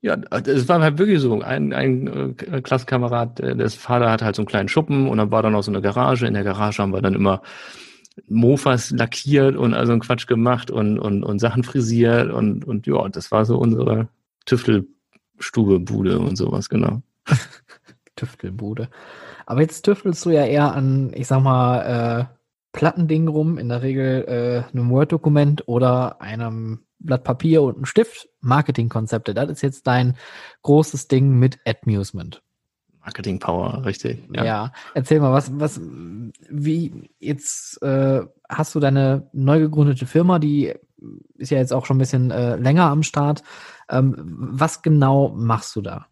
Ja, es war halt wirklich so. Ein, ein äh, Klassenkamerad, äh, des Vater hat halt so einen kleinen Schuppen und dann war da noch so eine Garage. In der Garage haben wir dann immer Mofas lackiert und also einen Quatsch gemacht und, und, und Sachen frisiert und, und ja, das war so unsere Tüftelstube, Bude und sowas, genau. Tüftelbude. Aber jetzt tüftelst du ja eher an, ich sag mal, äh, Plattending rum, in der Regel äh, einem Word-Dokument oder einem Blatt Papier und einem Stift. Marketingkonzepte, das ist jetzt dein großes Ding mit Admusement. Marketing Power, richtig. Ja. ja. erzähl mal, was, was, wie jetzt äh, hast du deine neu gegründete Firma, die ist ja jetzt auch schon ein bisschen äh, länger am Start. Ähm, was genau machst du da?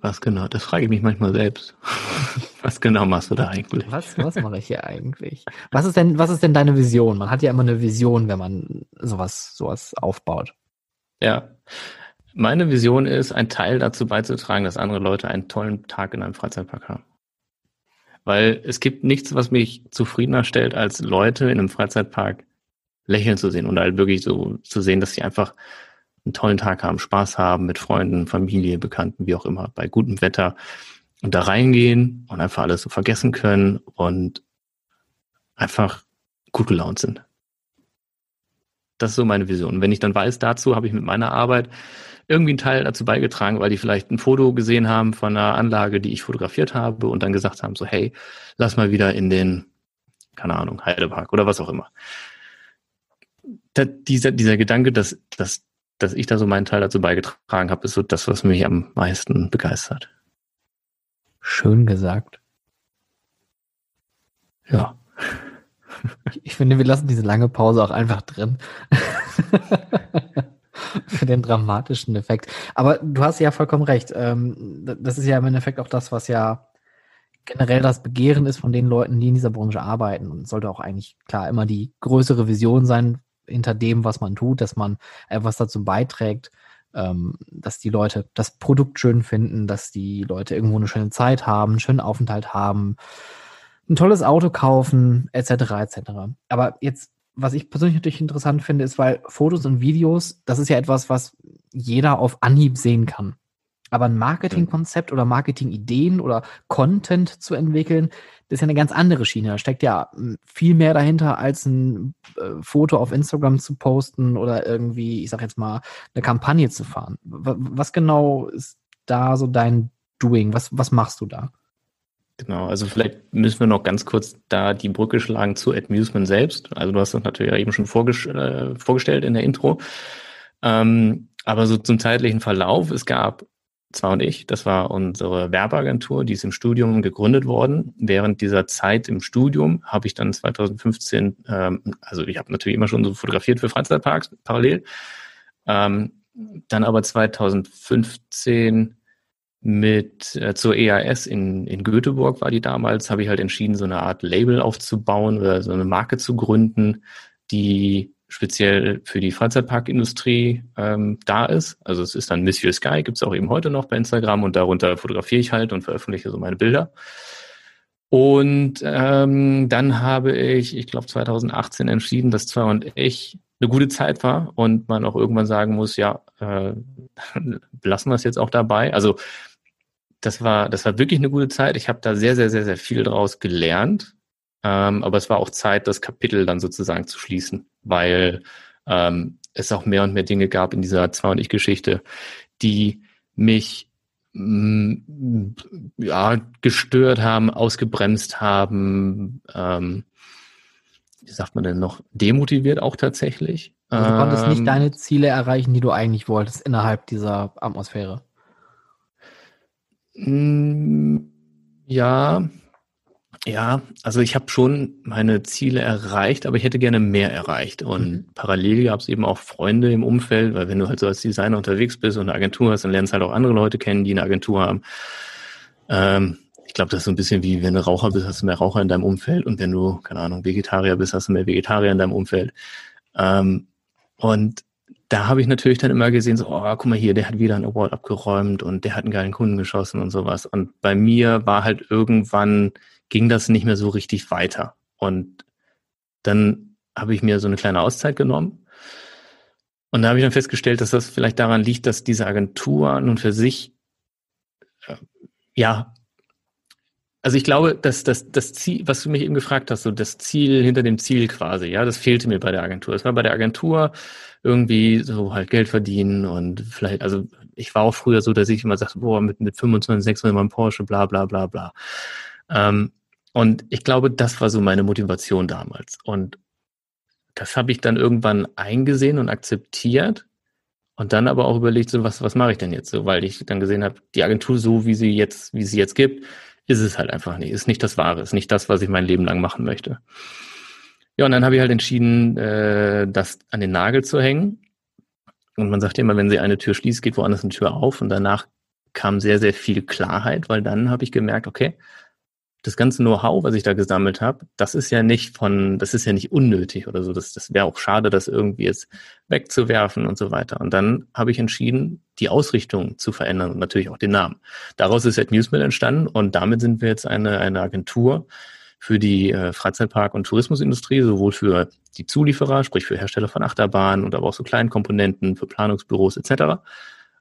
Was genau? Das frage ich mich manchmal selbst. was genau machst du da eigentlich? Was, was mache ich hier eigentlich? Was ist denn, was ist denn deine Vision? Man hat ja immer eine Vision, wenn man sowas, sowas aufbaut. Ja. Meine Vision ist, ein Teil dazu beizutragen, dass andere Leute einen tollen Tag in einem Freizeitpark haben. Weil es gibt nichts, was mich zufriedener stellt, als Leute in einem Freizeitpark lächeln zu sehen und halt wirklich so zu sehen, dass sie einfach einen tollen Tag haben, Spaß haben mit Freunden, Familie, Bekannten, wie auch immer, bei gutem Wetter und da reingehen und einfach alles so vergessen können und einfach gut gelaunt sind. Das ist so meine Vision. Und wenn ich dann weiß, dazu habe ich mit meiner Arbeit irgendwie einen Teil dazu beigetragen, weil die vielleicht ein Foto gesehen haben von einer Anlage, die ich fotografiert habe und dann gesagt haben, so, hey, lass mal wieder in den, keine Ahnung, Heidepark oder was auch immer. Da, dieser, dieser Gedanke, dass, dass, dass ich da so meinen Teil dazu beigetragen habe, ist so das, was mich am meisten begeistert. Schön gesagt. Ja. Ich finde, wir lassen diese lange Pause auch einfach drin. für den dramatischen Effekt. Aber du hast ja vollkommen recht. Ähm, das ist ja im Endeffekt auch das, was ja generell das Begehren ist von den Leuten, die in dieser Branche arbeiten. Und sollte auch eigentlich klar immer die größere Vision sein hinter dem, was man tut, dass man etwas dazu beiträgt, ähm, dass die Leute das Produkt schön finden, dass die Leute irgendwo eine schöne Zeit haben, einen schönen Aufenthalt haben, ein tolles Auto kaufen, etc. etc. Aber jetzt was ich persönlich natürlich interessant finde, ist, weil Fotos und Videos, das ist ja etwas, was jeder auf Anhieb sehen kann. Aber ein Marketingkonzept oder Marketingideen oder Content zu entwickeln, das ist ja eine ganz andere Schiene. Da steckt ja hm, viel mehr dahinter, als ein äh, Foto auf Instagram zu posten oder irgendwie, ich sag jetzt mal, eine Kampagne zu fahren. Was genau ist da so dein Doing? Was, was machst du da? Genau, also vielleicht müssen wir noch ganz kurz da die Brücke schlagen zu Amusement selbst. Also du hast das natürlich eben schon vorges äh, vorgestellt in der Intro. Ähm, aber so zum zeitlichen Verlauf, es gab zwar und ich, das war unsere Werbeagentur, die ist im Studium gegründet worden. Während dieser Zeit im Studium habe ich dann 2015, ähm, also ich habe natürlich immer schon so fotografiert für Freizeitparks parallel. Ähm, dann aber 2015 mit äh, zur EAS in, in Göteborg war die damals, habe ich halt entschieden, so eine Art Label aufzubauen oder so eine Marke zu gründen, die speziell für die Freizeitparkindustrie ähm, da ist. Also es ist dann Monsieur Sky, gibt's auch eben heute noch bei Instagram und darunter fotografiere ich halt und veröffentliche so meine Bilder. Und ähm, dann habe ich, ich glaube 2018 entschieden, dass zwar und ich eine gute Zeit war und man auch irgendwann sagen muss, ja, äh, lassen wir es jetzt auch dabei. Also das war, das war wirklich eine gute Zeit. Ich habe da sehr, sehr, sehr, sehr viel draus gelernt. Ähm, aber es war auch Zeit, das Kapitel dann sozusagen zu schließen, weil ähm, es auch mehr und mehr Dinge gab in dieser Zwei- und Ich-Geschichte, die mich mm, ja, gestört haben, ausgebremst haben, ähm, wie sagt man denn noch, demotiviert auch tatsächlich. Also du konntest nicht ähm, deine Ziele erreichen, die du eigentlich wolltest innerhalb dieser Atmosphäre. Mm, ja, ja, also ich habe schon meine Ziele erreicht, aber ich hätte gerne mehr erreicht. Und mhm. parallel gab es eben auch Freunde im Umfeld, weil wenn du halt so als Designer unterwegs bist und eine Agentur hast, dann lernst du halt auch andere Leute kennen, die eine Agentur haben. Ähm, ich glaube, das ist so ein bisschen wie, wenn du Raucher bist, hast du mehr Raucher in deinem Umfeld und wenn du, keine Ahnung, Vegetarier bist, hast du mehr Vegetarier in deinem Umfeld. Ähm, und da habe ich natürlich dann immer gesehen, so, oh, guck mal hier, der hat wieder einen Award abgeräumt und der hat einen geilen Kunden geschossen und sowas. Und bei mir war halt irgendwann, ging das nicht mehr so richtig weiter. Und dann habe ich mir so eine kleine Auszeit genommen. Und da habe ich dann festgestellt, dass das vielleicht daran liegt, dass diese Agentur nun für sich, äh, ja, also ich glaube, dass das, das Ziel, was du mich eben gefragt hast, so das Ziel hinter dem Ziel quasi, ja, das fehlte mir bei der Agentur. Es war bei der Agentur irgendwie so halt Geld verdienen und vielleicht, also ich war auch früher so, dass ich immer sagte, boah, mit, mit 25, 600 mal Porsche, bla bla bla bla. Ähm, und ich glaube, das war so meine Motivation damals. Und das habe ich dann irgendwann eingesehen und akzeptiert und dann aber auch überlegt, so was, was mache ich denn jetzt so, weil ich dann gesehen habe, die Agentur so, wie sie jetzt, wie sie jetzt gibt, ist es halt einfach nicht. Ist nicht das Wahre, ist nicht das, was ich mein Leben lang machen möchte. Ja, und dann habe ich halt entschieden, äh, das an den Nagel zu hängen. Und man sagt ja immer, wenn sie eine Tür schließt, geht woanders eine Tür auf. Und danach kam sehr, sehr viel Klarheit, weil dann habe ich gemerkt, okay, das ganze Know-how, was ich da gesammelt habe, das ist ja nicht von, das ist ja nicht unnötig oder so. Das, das wäre auch schade, das irgendwie jetzt wegzuwerfen und so weiter. Und dann habe ich entschieden, die Ausrichtung zu verändern und natürlich auch den Namen. Daraus ist AdNewsMill entstanden und damit sind wir jetzt eine, eine Agentur für die äh, Freizeitpark- und Tourismusindustrie, sowohl für die Zulieferer, sprich für Hersteller von Achterbahnen und aber auch so kleinen Komponenten, für Planungsbüros etc.,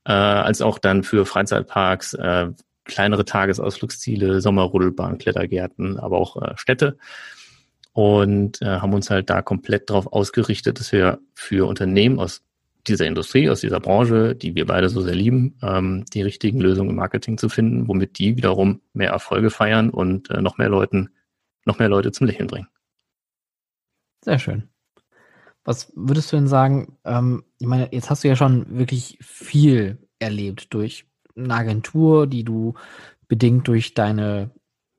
äh, als auch dann für Freizeitparks, äh, kleinere Tagesausflugsziele, Sommerrodelbahn, Klettergärten, aber auch äh, Städte. Und äh, haben uns halt da komplett darauf ausgerichtet, dass wir für Unternehmen aus dieser Industrie, aus dieser Branche, die wir beide so sehr lieben, ähm, die richtigen Lösungen im Marketing zu finden, womit die wiederum mehr Erfolge feiern und äh, noch mehr Leuten, noch mehr Leute zum Lächeln bringen. Sehr schön. Was würdest du denn sagen? Ähm, ich meine, jetzt hast du ja schon wirklich viel erlebt durch eine Agentur, die du bedingt durch deine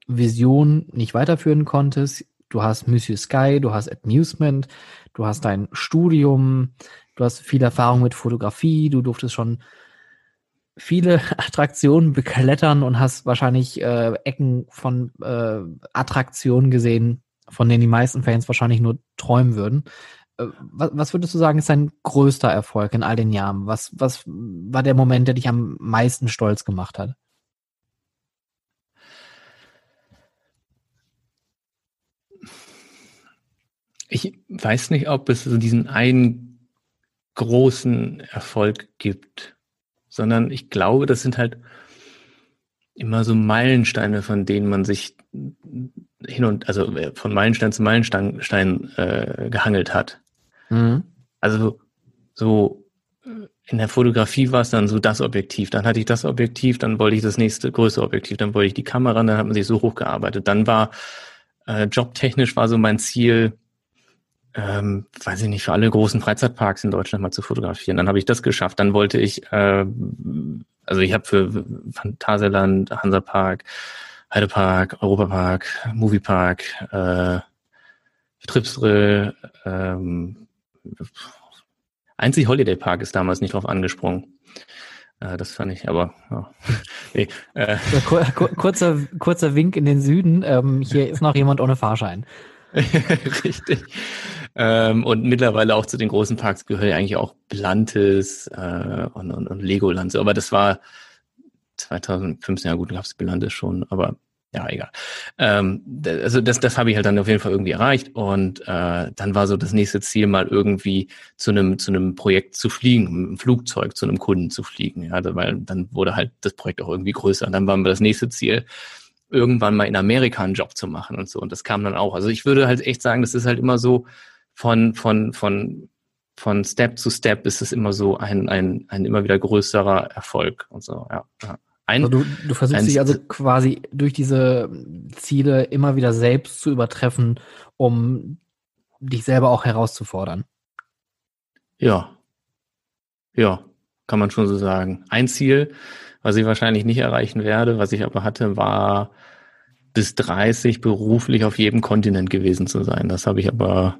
Vision nicht weiterführen konntest. Du hast Monsieur Sky, du hast Amusement, du hast dein Studium, du hast viel Erfahrung mit Fotografie, du durftest schon viele Attraktionen beklettern und hast wahrscheinlich äh, Ecken von äh, Attraktionen gesehen, von denen die meisten Fans wahrscheinlich nur träumen würden. Äh, was, würdest du sagen, ist dein größter Erfolg in all den Jahren? Was, was war der Moment, der dich am meisten stolz gemacht hat? Ich weiß nicht, ob es so diesen einen großen Erfolg gibt, sondern ich glaube, das sind halt immer so Meilensteine, von denen man sich hin und also äh, von Meilenstein zu Meilenstein äh, gehangelt hat. Mhm. Also so äh, in der Fotografie war es dann so das Objektiv. Dann hatte ich das Objektiv, dann wollte ich das nächste größere Objektiv, dann wollte ich die Kamera, dann hat man sich so hochgearbeitet. Dann war äh, jobtechnisch war so mein Ziel, ähm, weiß ich nicht, für alle großen Freizeitparks in Deutschland mal zu fotografieren. Dann habe ich das geschafft. Dann wollte ich, äh, also ich habe für Phantasialand, Hansapark, Heidepark, Europapark, Moviepark, äh, Tripsdrill, ähm, Einzig Holiday Park ist damals nicht drauf angesprungen. Äh, das fand ich aber. Ja. nee, äh. kur kurzer, kurzer Wink in den Süden. Ähm, hier ist noch jemand ohne Fahrschein. Richtig. Ähm, und mittlerweile auch zu den großen Parks gehört ja eigentlich auch Blantis äh, und, und, und Legoland. Aber das war 2015, ja gut, gab es Blantis schon, aber ja, egal. Ähm, also das, das habe ich halt dann auf jeden Fall irgendwie erreicht und äh, dann war so das nächste Ziel mal irgendwie zu einem zu einem Projekt zu fliegen, mit einem Flugzeug zu einem Kunden zu fliegen, ja, weil dann wurde halt das Projekt auch irgendwie größer. Und dann war das nächste Ziel irgendwann mal in Amerika einen Job zu machen und so und das kam dann auch. Also ich würde halt echt sagen, das ist halt immer so von von von von Step zu Step ist es immer so ein ein ein immer wieder größerer Erfolg und so, ja. ja. Ein, also du, du versuchst dich also quasi durch diese Ziele immer wieder selbst zu übertreffen, um dich selber auch herauszufordern. Ja. Ja, kann man schon so sagen. Ein Ziel, was ich wahrscheinlich nicht erreichen werde, was ich aber hatte, war bis 30 beruflich auf jedem Kontinent gewesen zu sein. Das habe ich aber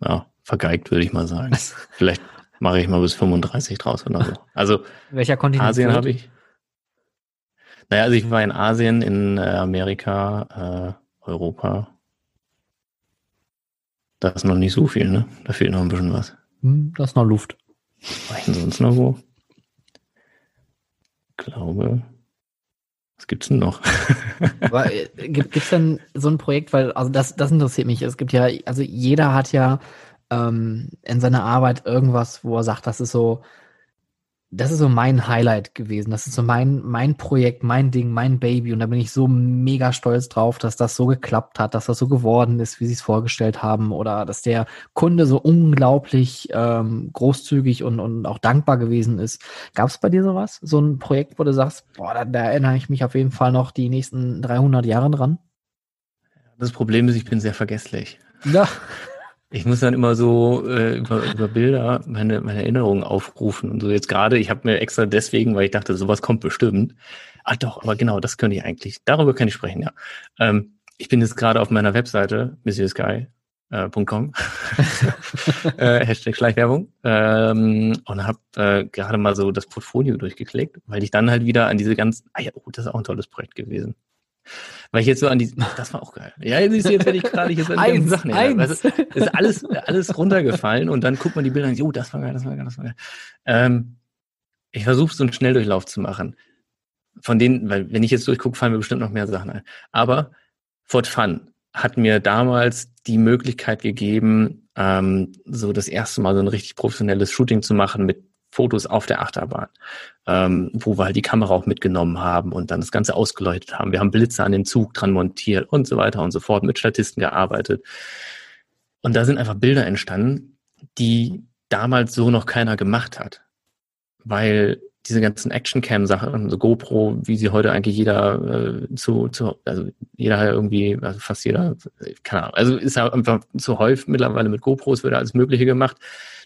ja, vergeigt, würde ich mal sagen. Vielleicht mache ich mal bis 35 draus oder so. Also welcher Kontinent? Asien habe ich. Naja, also ich war in Asien, in äh, Amerika, äh, Europa. Da ist noch nicht so viel, ne? Da fehlt noch ein bisschen was. Hm, da ist noch Luft. War ich denn sonst noch wo? Ich glaube. Was gibt's denn noch? Aber, äh, gibt es denn so ein Projekt, weil, also das, das interessiert mich. Es gibt ja, also jeder hat ja ähm, in seiner Arbeit irgendwas, wo er sagt, das ist so, das ist so mein Highlight gewesen. Das ist so mein, mein Projekt, mein Ding, mein Baby. Und da bin ich so mega stolz drauf, dass das so geklappt hat, dass das so geworden ist, wie sie es vorgestellt haben. Oder dass der Kunde so unglaublich ähm, großzügig und, und auch dankbar gewesen ist. Gab es bei dir sowas? So ein Projekt, wo du sagst, boah, da, da erinnere ich mich auf jeden Fall noch die nächsten 300 Jahre dran? Das Problem ist, ich bin sehr vergesslich. Ja. Ich muss dann immer so äh, über, über Bilder meine, meine Erinnerungen aufrufen. Und so jetzt gerade, ich habe mir extra deswegen, weil ich dachte, sowas kommt bestimmt. Ah doch, aber genau, das könnte ich eigentlich. Darüber kann ich sprechen, ja. Ähm, ich bin jetzt gerade auf meiner Webseite, monsieursky.com, äh, Hashtag Schleichwerbung, ähm, und habe äh, gerade mal so das Portfolio durchgeklickt, weil ich dann halt wieder an diese ganzen, ah ja, oh, das ist auch ein tolles Projekt gewesen. Weil ich jetzt so an die, das war auch geil. Ja, siehst du, jetzt werde ich gerade jetzt an die ganzen Sachen her. Weißt du, ist alles, alles runtergefallen und dann guckt man die Bilder und sagt, oh, das war geil, das war geil, das war geil. Ähm, ich versuche so einen Schnelldurchlauf zu machen. Von denen, weil wenn ich jetzt durchgucke, fallen mir bestimmt noch mehr Sachen ein. Aber Fort Fun hat mir damals die Möglichkeit gegeben, ähm, so das erste Mal so ein richtig professionelles Shooting zu machen mit Fotos auf der Achterbahn, ähm, wo wir halt die Kamera auch mitgenommen haben und dann das Ganze ausgeleuchtet haben. Wir haben Blitze an den Zug dran montiert und so weiter und so fort, mit Statisten gearbeitet. Und da sind einfach Bilder entstanden, die damals so noch keiner gemacht hat. Weil diese ganzen Action-Cam-Sachen, so GoPro, wie sie heute eigentlich jeder äh, zu, zu, also jeder irgendwie, also fast jeder, keine Ahnung, also ist ja einfach zu häufig mittlerweile mit GoPros wird alles Mögliche gemacht.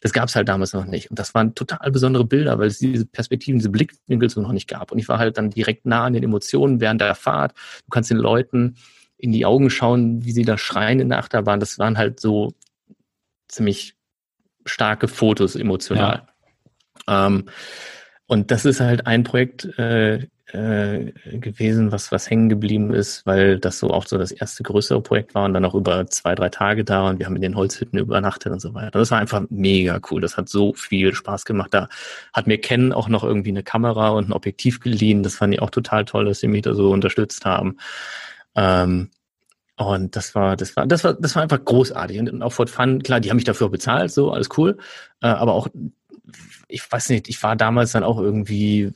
Das gab es halt damals noch nicht. Und das waren total besondere Bilder, weil es diese Perspektiven, diese Blickwinkel so noch nicht gab. Und ich war halt dann direkt nah an den Emotionen während der Fahrt. Du kannst den Leuten in die Augen schauen, wie sie da schreien in der Achterbahn. Das waren halt so ziemlich starke Fotos emotional. Ja. Ähm, und das ist halt ein Projekt äh, äh, gewesen, was, was hängen geblieben ist, weil das so auch so das erste größere Projekt war und dann auch über zwei, drei Tage da und wir haben in den Holzhütten übernachtet und so weiter. Das war einfach mega cool. Das hat so viel Spaß gemacht. Da hat mir Ken auch noch irgendwie eine Kamera und ein Objektiv geliehen. Das fand ich auch total toll, dass sie mich da so unterstützt haben. Ähm, und das war, das war, das war, das war einfach großartig. Und auch Fort Fun, klar, die haben mich dafür bezahlt, so, alles cool. Äh, aber auch ich weiß nicht, ich war damals dann auch irgendwie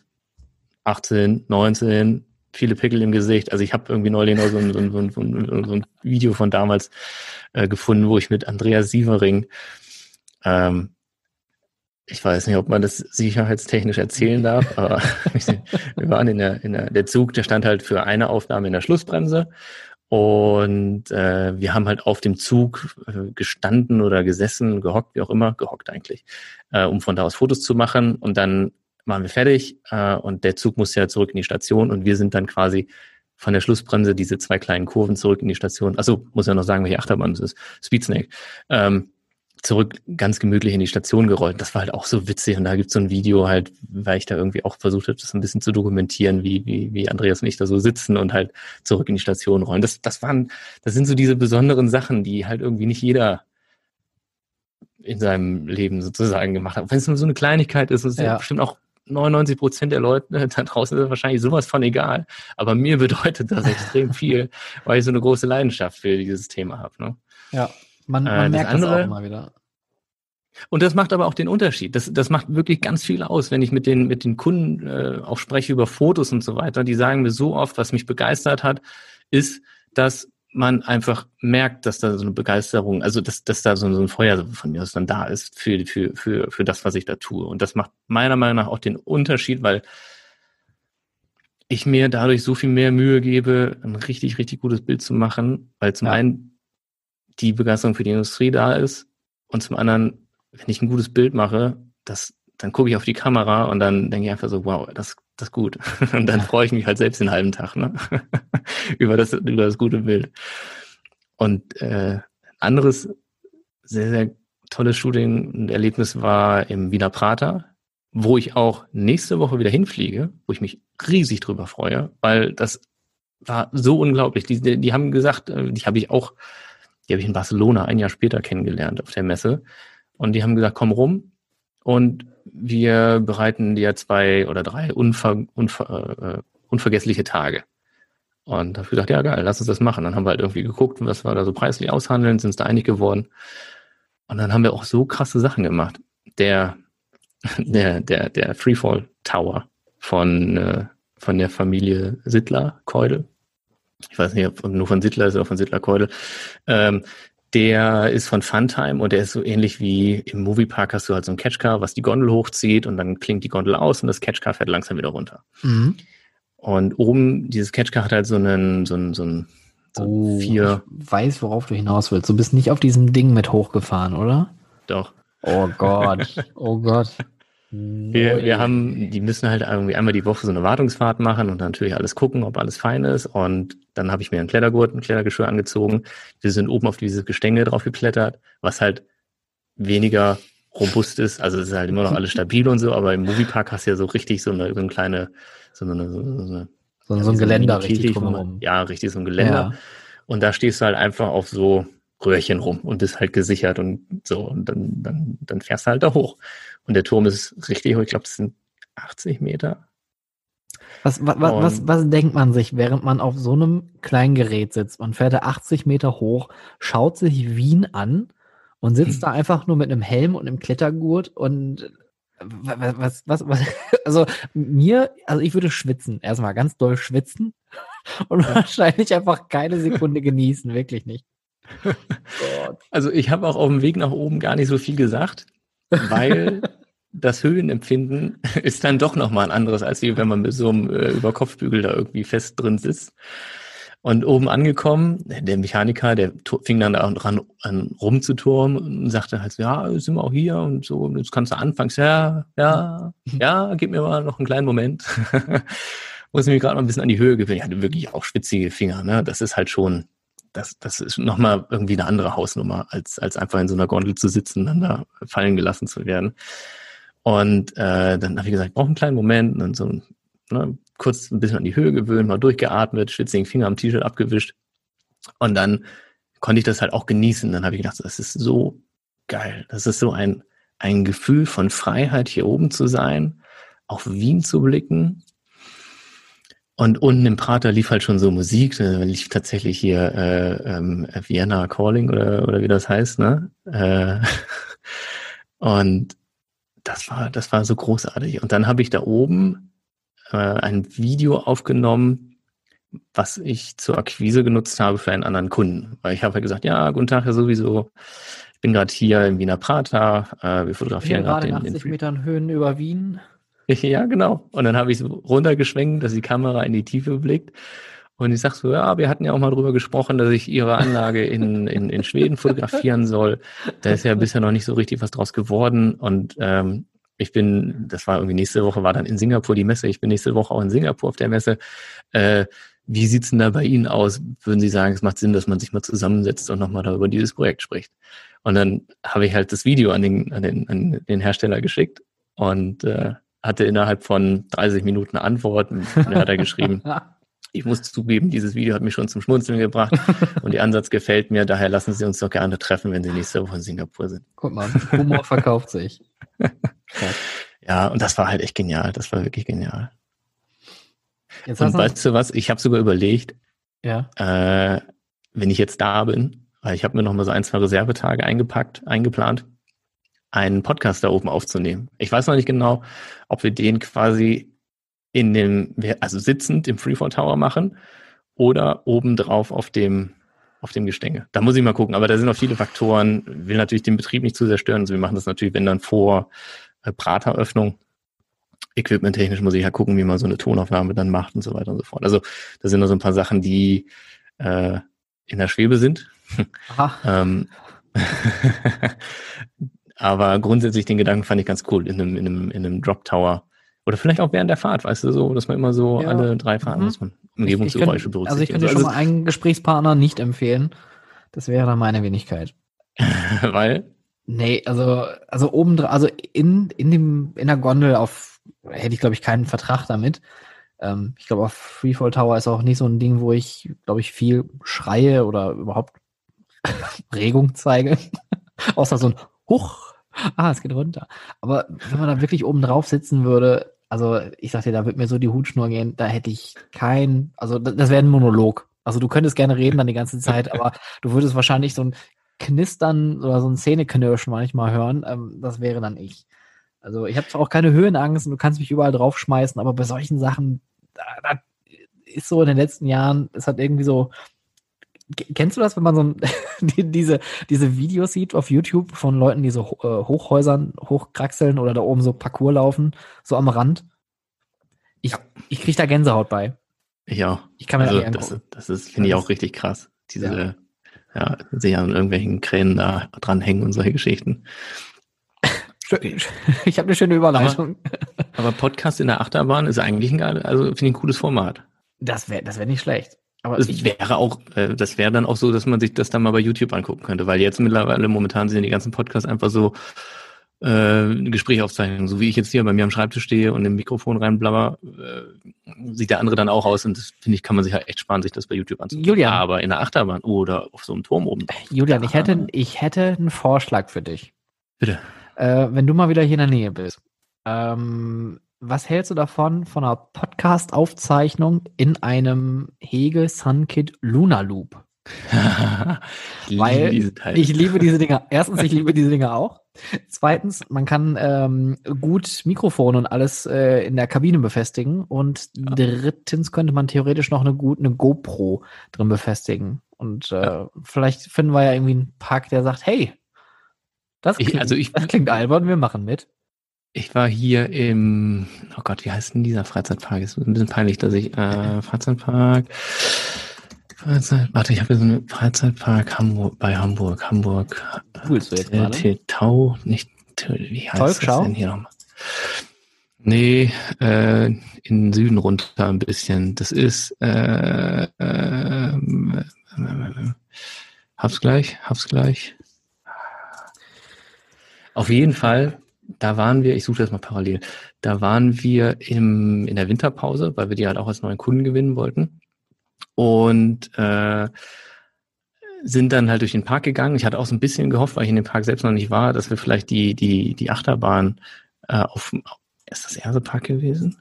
18, 19, viele Pickel im Gesicht. Also ich habe irgendwie neulich noch so ein, so, ein, so, ein, so ein, Video von damals äh, gefunden, wo ich mit Andreas Sievering, ähm, ich weiß nicht, ob man das sicherheitstechnisch erzählen darf, aber wir waren in der, in der, der Zug, der stand halt für eine Aufnahme in der Schlussbremse und äh, wir haben halt auf dem Zug äh, gestanden oder gesessen, gehockt, wie auch immer, gehockt eigentlich, äh, um von da aus Fotos zu machen. Und dann waren wir fertig äh, und der Zug musste ja zurück in die Station und wir sind dann quasi von der Schlussbremse diese zwei kleinen Kurven zurück in die Station. Also muss ja noch sagen, welche Achterbahn das ist. Speedsnake. Ähm, zurück ganz gemütlich in die Station gerollt. Das war halt auch so witzig. Und da gibt's so ein Video halt, weil ich da irgendwie auch versucht habe, das ein bisschen zu dokumentieren, wie, wie, wie Andreas und ich da so sitzen und halt zurück in die Station rollen. Das, das waren, das sind so diese besonderen Sachen, die halt irgendwie nicht jeder in seinem Leben sozusagen gemacht hat. Wenn es nur so eine Kleinigkeit ist, ist es ja. ja bestimmt auch 99 Prozent der Leute da draußen ist wahrscheinlich sowas von egal. Aber mir bedeutet das extrem viel, weil ich so eine große Leidenschaft für dieses Thema habe. Ne? Ja, man, man äh, merkt das, andere, das auch immer wieder. Und das macht aber auch den Unterschied. Das, das macht wirklich ganz viel aus, wenn ich mit den, mit den Kunden äh, auch spreche über Fotos und so weiter. Die sagen mir so oft, was mich begeistert hat, ist, dass man einfach merkt, dass da so eine Begeisterung, also dass, dass da so, so ein Feuer von mir aus dann da ist für, für, für, für das, was ich da tue. Und das macht meiner Meinung nach auch den Unterschied, weil ich mir dadurch so viel mehr Mühe gebe, ein richtig, richtig gutes Bild zu machen, weil zum ja. einen die Begeisterung für die Industrie da ist und zum anderen, wenn ich ein gutes Bild mache, das, dann gucke ich auf die Kamera und dann denke ich einfach so, wow, das, das ist gut. Und dann freue ich mich halt selbst den halben Tag ne? über, das, über das gute Bild. Und äh, anderes sehr, sehr tolles Shooting und Erlebnis war im Wiener Prater, wo ich auch nächste Woche wieder hinfliege, wo ich mich riesig drüber freue, weil das war so unglaublich. Die, die, haben gesagt, äh, die habe ich auch, die habe ich in Barcelona ein Jahr später kennengelernt auf der Messe. Und die haben gesagt, komm rum und wir bereiten dir zwei oder drei unver, unver, äh, unvergessliche Tage. Und dafür dachte ich, ja geil, lass uns das machen. Dann haben wir halt irgendwie geguckt, was wir da so preislich aushandeln, sind uns da einig geworden. Und dann haben wir auch so krasse Sachen gemacht. Der, der, der, der Freefall Tower von, äh, von der Familie Sittler, Keudel. Ich weiß nicht, ob nur von Sittler ist oder von Sittler Keudel. Ähm, der ist von Funtime und der ist so ähnlich wie im Moviepark hast du halt so ein Catchcar, was die Gondel hochzieht und dann klingt die Gondel aus und das Catchcar fährt langsam wieder runter. Mhm. Und oben, dieses Catchcar hat halt so einen, so einen, so einen so oh, vier. Ich weiß, worauf du hinaus willst. Du bist nicht auf diesem Ding mit hochgefahren, oder? Doch. Oh Gott. Oh Gott. Wir, wir haben, die müssen halt irgendwie einmal die Woche so eine Wartungsfahrt machen und natürlich alles gucken, ob alles fein ist. Und dann habe ich mir einen Klettergurt, ein Klettergeschirr angezogen. Wir sind oben auf dieses Gestänge drauf geklettert, was halt weniger robust ist. Also es ist halt immer noch alles stabil und so, aber im Moviepark hast du ja so richtig so eine, so eine kleine, so eine, so, eine, so, ja, so ein Geländer richtig drumherum. Ja, richtig so ein Geländer. Ja. Und da stehst du halt einfach auf so Röhrchen rum und bist halt gesichert und so und dann, dann, dann fährst du halt da hoch. Und der Turm ist richtig hoch, ich glaube, das sind 80 Meter. Was, was, was, was denkt man sich, während man auf so einem kleinen Gerät sitzt? Man fährt da 80 Meter hoch, schaut sich Wien an und sitzt hm. da einfach nur mit einem Helm und einem Klettergurt und was, was, was, also mir, also ich würde schwitzen, erstmal ganz doll schwitzen und wahrscheinlich einfach keine Sekunde genießen, wirklich nicht. also ich habe auch auf dem Weg nach oben gar nicht so viel gesagt, weil das Höhenempfinden ist dann doch nochmal ein anderes, als wenn man mit so einem äh, Überkopfbügel da irgendwie fest drin sitzt. Und oben angekommen, der Mechaniker, der fing dann da ran an rumzuturmen und sagte halt so, ja, sind wir auch hier und so, jetzt kannst du anfangen. Ja, ja, ja, gib mir mal noch einen kleinen Moment. Muss mich gerade noch ein bisschen an die Höhe gewöhnen. Ich hatte wirklich auch schwitzige Finger, ne? Das ist halt schon, das, das ist nochmal irgendwie eine andere Hausnummer, als, als einfach in so einer Gondel zu sitzen, dann da fallen gelassen zu werden. Und äh, dann habe ich gesagt, ich brauche einen kleinen Moment und so ne, kurz ein bisschen an die Höhe gewöhnt, mal durchgeatmet, schwitzigen Finger am T-Shirt abgewischt. Und dann konnte ich das halt auch genießen. Dann habe ich gedacht, das ist so geil. Das ist so ein, ein Gefühl von Freiheit, hier oben zu sein, auf Wien zu blicken. Und unten im Prater lief halt schon so Musik, da lief tatsächlich hier äh, ähm, Vienna Calling oder, oder wie das heißt, ne? Äh, und das war, das war so großartig. Und dann habe ich da oben äh, ein Video aufgenommen, was ich zur Akquise genutzt habe für einen anderen Kunden. Weil ich habe halt gesagt, ja, guten Tag, ja sowieso. Ich bin gerade hier im Wiener Prater. Äh, wir fotografieren gerade in 80 den Metern Höhen über Wien. Ja, genau. Und dann habe ich so runtergeschwenkt, dass die Kamera in die Tiefe blickt. Und ich sag so, ja, wir hatten ja auch mal drüber gesprochen, dass ich ihre Anlage in, in, in Schweden fotografieren soll. Da ist ja bisher noch nicht so richtig was draus geworden. Und ähm, ich bin, das war irgendwie nächste Woche, war dann in Singapur die Messe. Ich bin nächste Woche auch in Singapur auf der Messe. Äh, wie sieht's denn da bei Ihnen aus? Würden Sie sagen, es macht Sinn, dass man sich mal zusammensetzt und nochmal da über dieses Projekt spricht? Und dann habe ich halt das Video an den, an den, an den Hersteller geschickt und äh, hatte innerhalb von 30 Minuten eine Antwort. Und dann hat er geschrieben, ich muss zugeben, dieses Video hat mich schon zum Schmunzeln gebracht und der Ansatz gefällt mir. Daher lassen Sie uns doch gerne treffen, wenn Sie nächste Woche in Singapur sind. Guck mal, Humor verkauft sich. Ja, und das war halt echt genial. Das war wirklich genial. Jetzt und weißt du was? Ich habe sogar überlegt, ja. äh, wenn ich jetzt da bin, weil ich habe mir noch mal so ein, zwei Reservetage eingepackt, eingeplant, einen Podcast da oben aufzunehmen. Ich weiß noch nicht genau, ob wir den quasi in dem, also sitzend im Freefall Tower machen oder obendrauf auf dem, auf dem Gestänge. Da muss ich mal gucken. Aber da sind noch viele Faktoren. Will natürlich den Betrieb nicht zu sehr stören. Also wir machen das natürlich, wenn dann vor äh, Prateröffnung. Equipment-technisch muss ich ja gucken, wie man so eine Tonaufnahme dann macht und so weiter und so fort. Also da sind noch so ein paar Sachen, die äh, in der Schwebe sind. ähm, aber grundsätzlich den Gedanken fand ich ganz cool in einem, in einem, in einem Drop Tower. Oder vielleicht auch während der Fahrt, weißt du, so, dass man immer so ja. alle drei Fahrten mhm. muss man Umgebungsgeräusche berücksichtigen. Also ich könnte also, schon mal einen Gesprächspartner nicht empfehlen. Das wäre dann meine Wenigkeit. Weil? Nee, also, also oben, also in, in dem, in der Gondel auf, hätte ich glaube ich keinen Vertrag damit. Ähm, ich glaube, auf Freefall Tower ist auch nicht so ein Ding, wo ich, glaube ich, viel schreie oder überhaupt Regung zeige. Außer so ein Huch, ah, es geht runter. Aber wenn man da wirklich oben drauf sitzen würde, also ich sag dir, da wird mir so die Hutschnur gehen, da hätte ich kein, also das, das wäre ein Monolog. Also du könntest gerne reden dann die ganze Zeit, aber du würdest wahrscheinlich so ein Knistern oder so ein Zähneknirschen manchmal hören, ähm, das wäre dann ich. Also ich habe zwar auch keine Höhenangst und du kannst mich überall draufschmeißen, aber bei solchen Sachen, da, da ist so in den letzten Jahren, es hat irgendwie so, kennst du das, wenn man so ein, die, diese, diese Videos sieht auf YouTube von Leuten, die so äh, Hochhäusern hochkraxeln oder da oben so Parcours laufen, so am Rand? Ich, ich krieg da Gänsehaut bei. Ja. Ich kann mir also, das, das ist, finde ich auch richtig krass. Diese, ja ja, sich an irgendwelchen Kränen da dranhängen und solche Geschichten. Ich habe eine schöne Überleitung. Aber, aber, Podcast in der Achterbahn ist eigentlich ein, also finde ich ein cooles Format. Das wäre das wäre nicht schlecht. Aber das wäre auch, äh, das wäre dann auch so, dass man sich das dann mal bei YouTube angucken könnte, weil jetzt mittlerweile momentan sind die ganzen Podcasts einfach so äh, Gespräch aufzeichnen. So wie ich jetzt hier bei mir am Schreibtisch stehe und im Mikrofon reinblabber, äh, sieht der andere dann auch aus und das finde ich, kann man sich halt echt sparen, sich das bei YouTube anzugucken. Julian. Aber in der Achterbahn oder auf so einem Turm oben. Julian, ich hätte, ich hätte einen Vorschlag für dich. Bitte. Äh, wenn du mal wieder hier in der Nähe bist. Ähm, was hältst du davon, von einer Podcast-Aufzeichnung in einem Hegel Sunkit Luna Loop? ich Weil ich liebe diese Dinger. Erstens, ich liebe diese Dinger auch. Zweitens, man kann ähm, gut Mikrofon und alles äh, in der Kabine befestigen. Und ja. drittens könnte man theoretisch noch eine gute eine GoPro drin befestigen. Und äh, ja. vielleicht finden wir ja irgendwie einen Park, der sagt, hey, das klingt, ich, also ich, das klingt albern, wir machen mit. Ich war hier im, oh Gott, wie heißt denn dieser Freizeitpark? Ist ein bisschen peinlich, dass ich, äh, Freizeitpark. Freizeit, warte, ich habe hier so einen Freizeitpark Hamburg, bei Hamburg, Hamburg. Du jetzt äh, gerade? Tau, nicht, wie heißt das denn hier nochmal? Nee, äh, in den Süden runter ein bisschen. Das ist, äh, äh, äh, hab's gleich, hab's gleich. Auf jeden Fall, da waren wir, ich suche das mal parallel, da waren wir im, in der Winterpause, weil wir die halt auch als neuen Kunden gewinnen wollten und äh, sind dann halt durch den Park gegangen. Ich hatte auch so ein bisschen gehofft, weil ich in dem Park selbst noch nicht war, dass wir vielleicht die, die, die Achterbahn äh, auf, ist das Ersepark gewesen?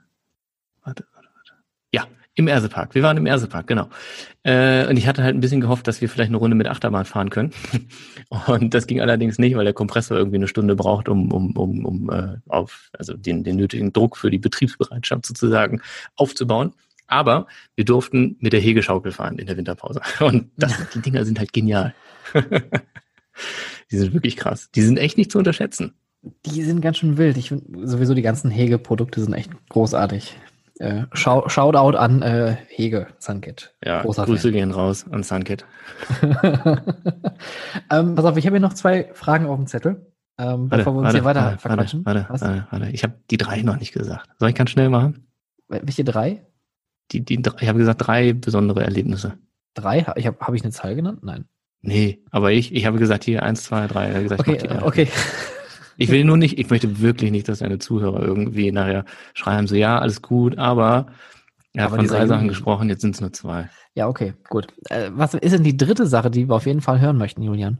Warte, warte, warte. Ja, im Ersepark. Wir waren im Ersepark, genau. Äh, und ich hatte halt ein bisschen gehofft, dass wir vielleicht eine Runde mit Achterbahn fahren können. und das ging allerdings nicht, weil der Kompressor irgendwie eine Stunde braucht, um, um, um, um äh, auf, also den, den nötigen Druck für die Betriebsbereitschaft sozusagen aufzubauen. Aber wir durften mit der Hegeschaukel fahren in der Winterpause. Und das, die Dinger sind halt genial. die sind wirklich krass. Die sind echt nicht zu unterschätzen. Die sind ganz schön wild. Ich finde sowieso die ganzen Hege-Produkte sind echt großartig. Äh, Shoutout an äh, Hege, Sunkit. Ja, Großer Grüße Fan. gehen raus an Sunkit. ähm, pass auf, ich habe hier noch zwei Fragen auf dem Zettel. Ähm, warte, bevor wir uns warte, hier weiter warte, verquatschen. Warte, warte, warte, Ich habe die drei noch nicht gesagt. Soll ich ganz schnell machen? Welche drei? die, die, ich habe gesagt, drei besondere Erlebnisse. Drei? Ich habe hab ich eine Zahl genannt? Nein. Nee, aber ich, ich habe gesagt, hier eins, zwei, drei. Gesagt, okay, ich okay. Ich will nur nicht, ich möchte wirklich nicht, dass deine Zuhörer irgendwie nachher schreiben, so ja, alles gut, aber er hat von drei Sachen gesprochen, jetzt sind es nur zwei. Ja, okay, gut. Äh, was ist denn die dritte Sache, die wir auf jeden Fall hören möchten, Julian?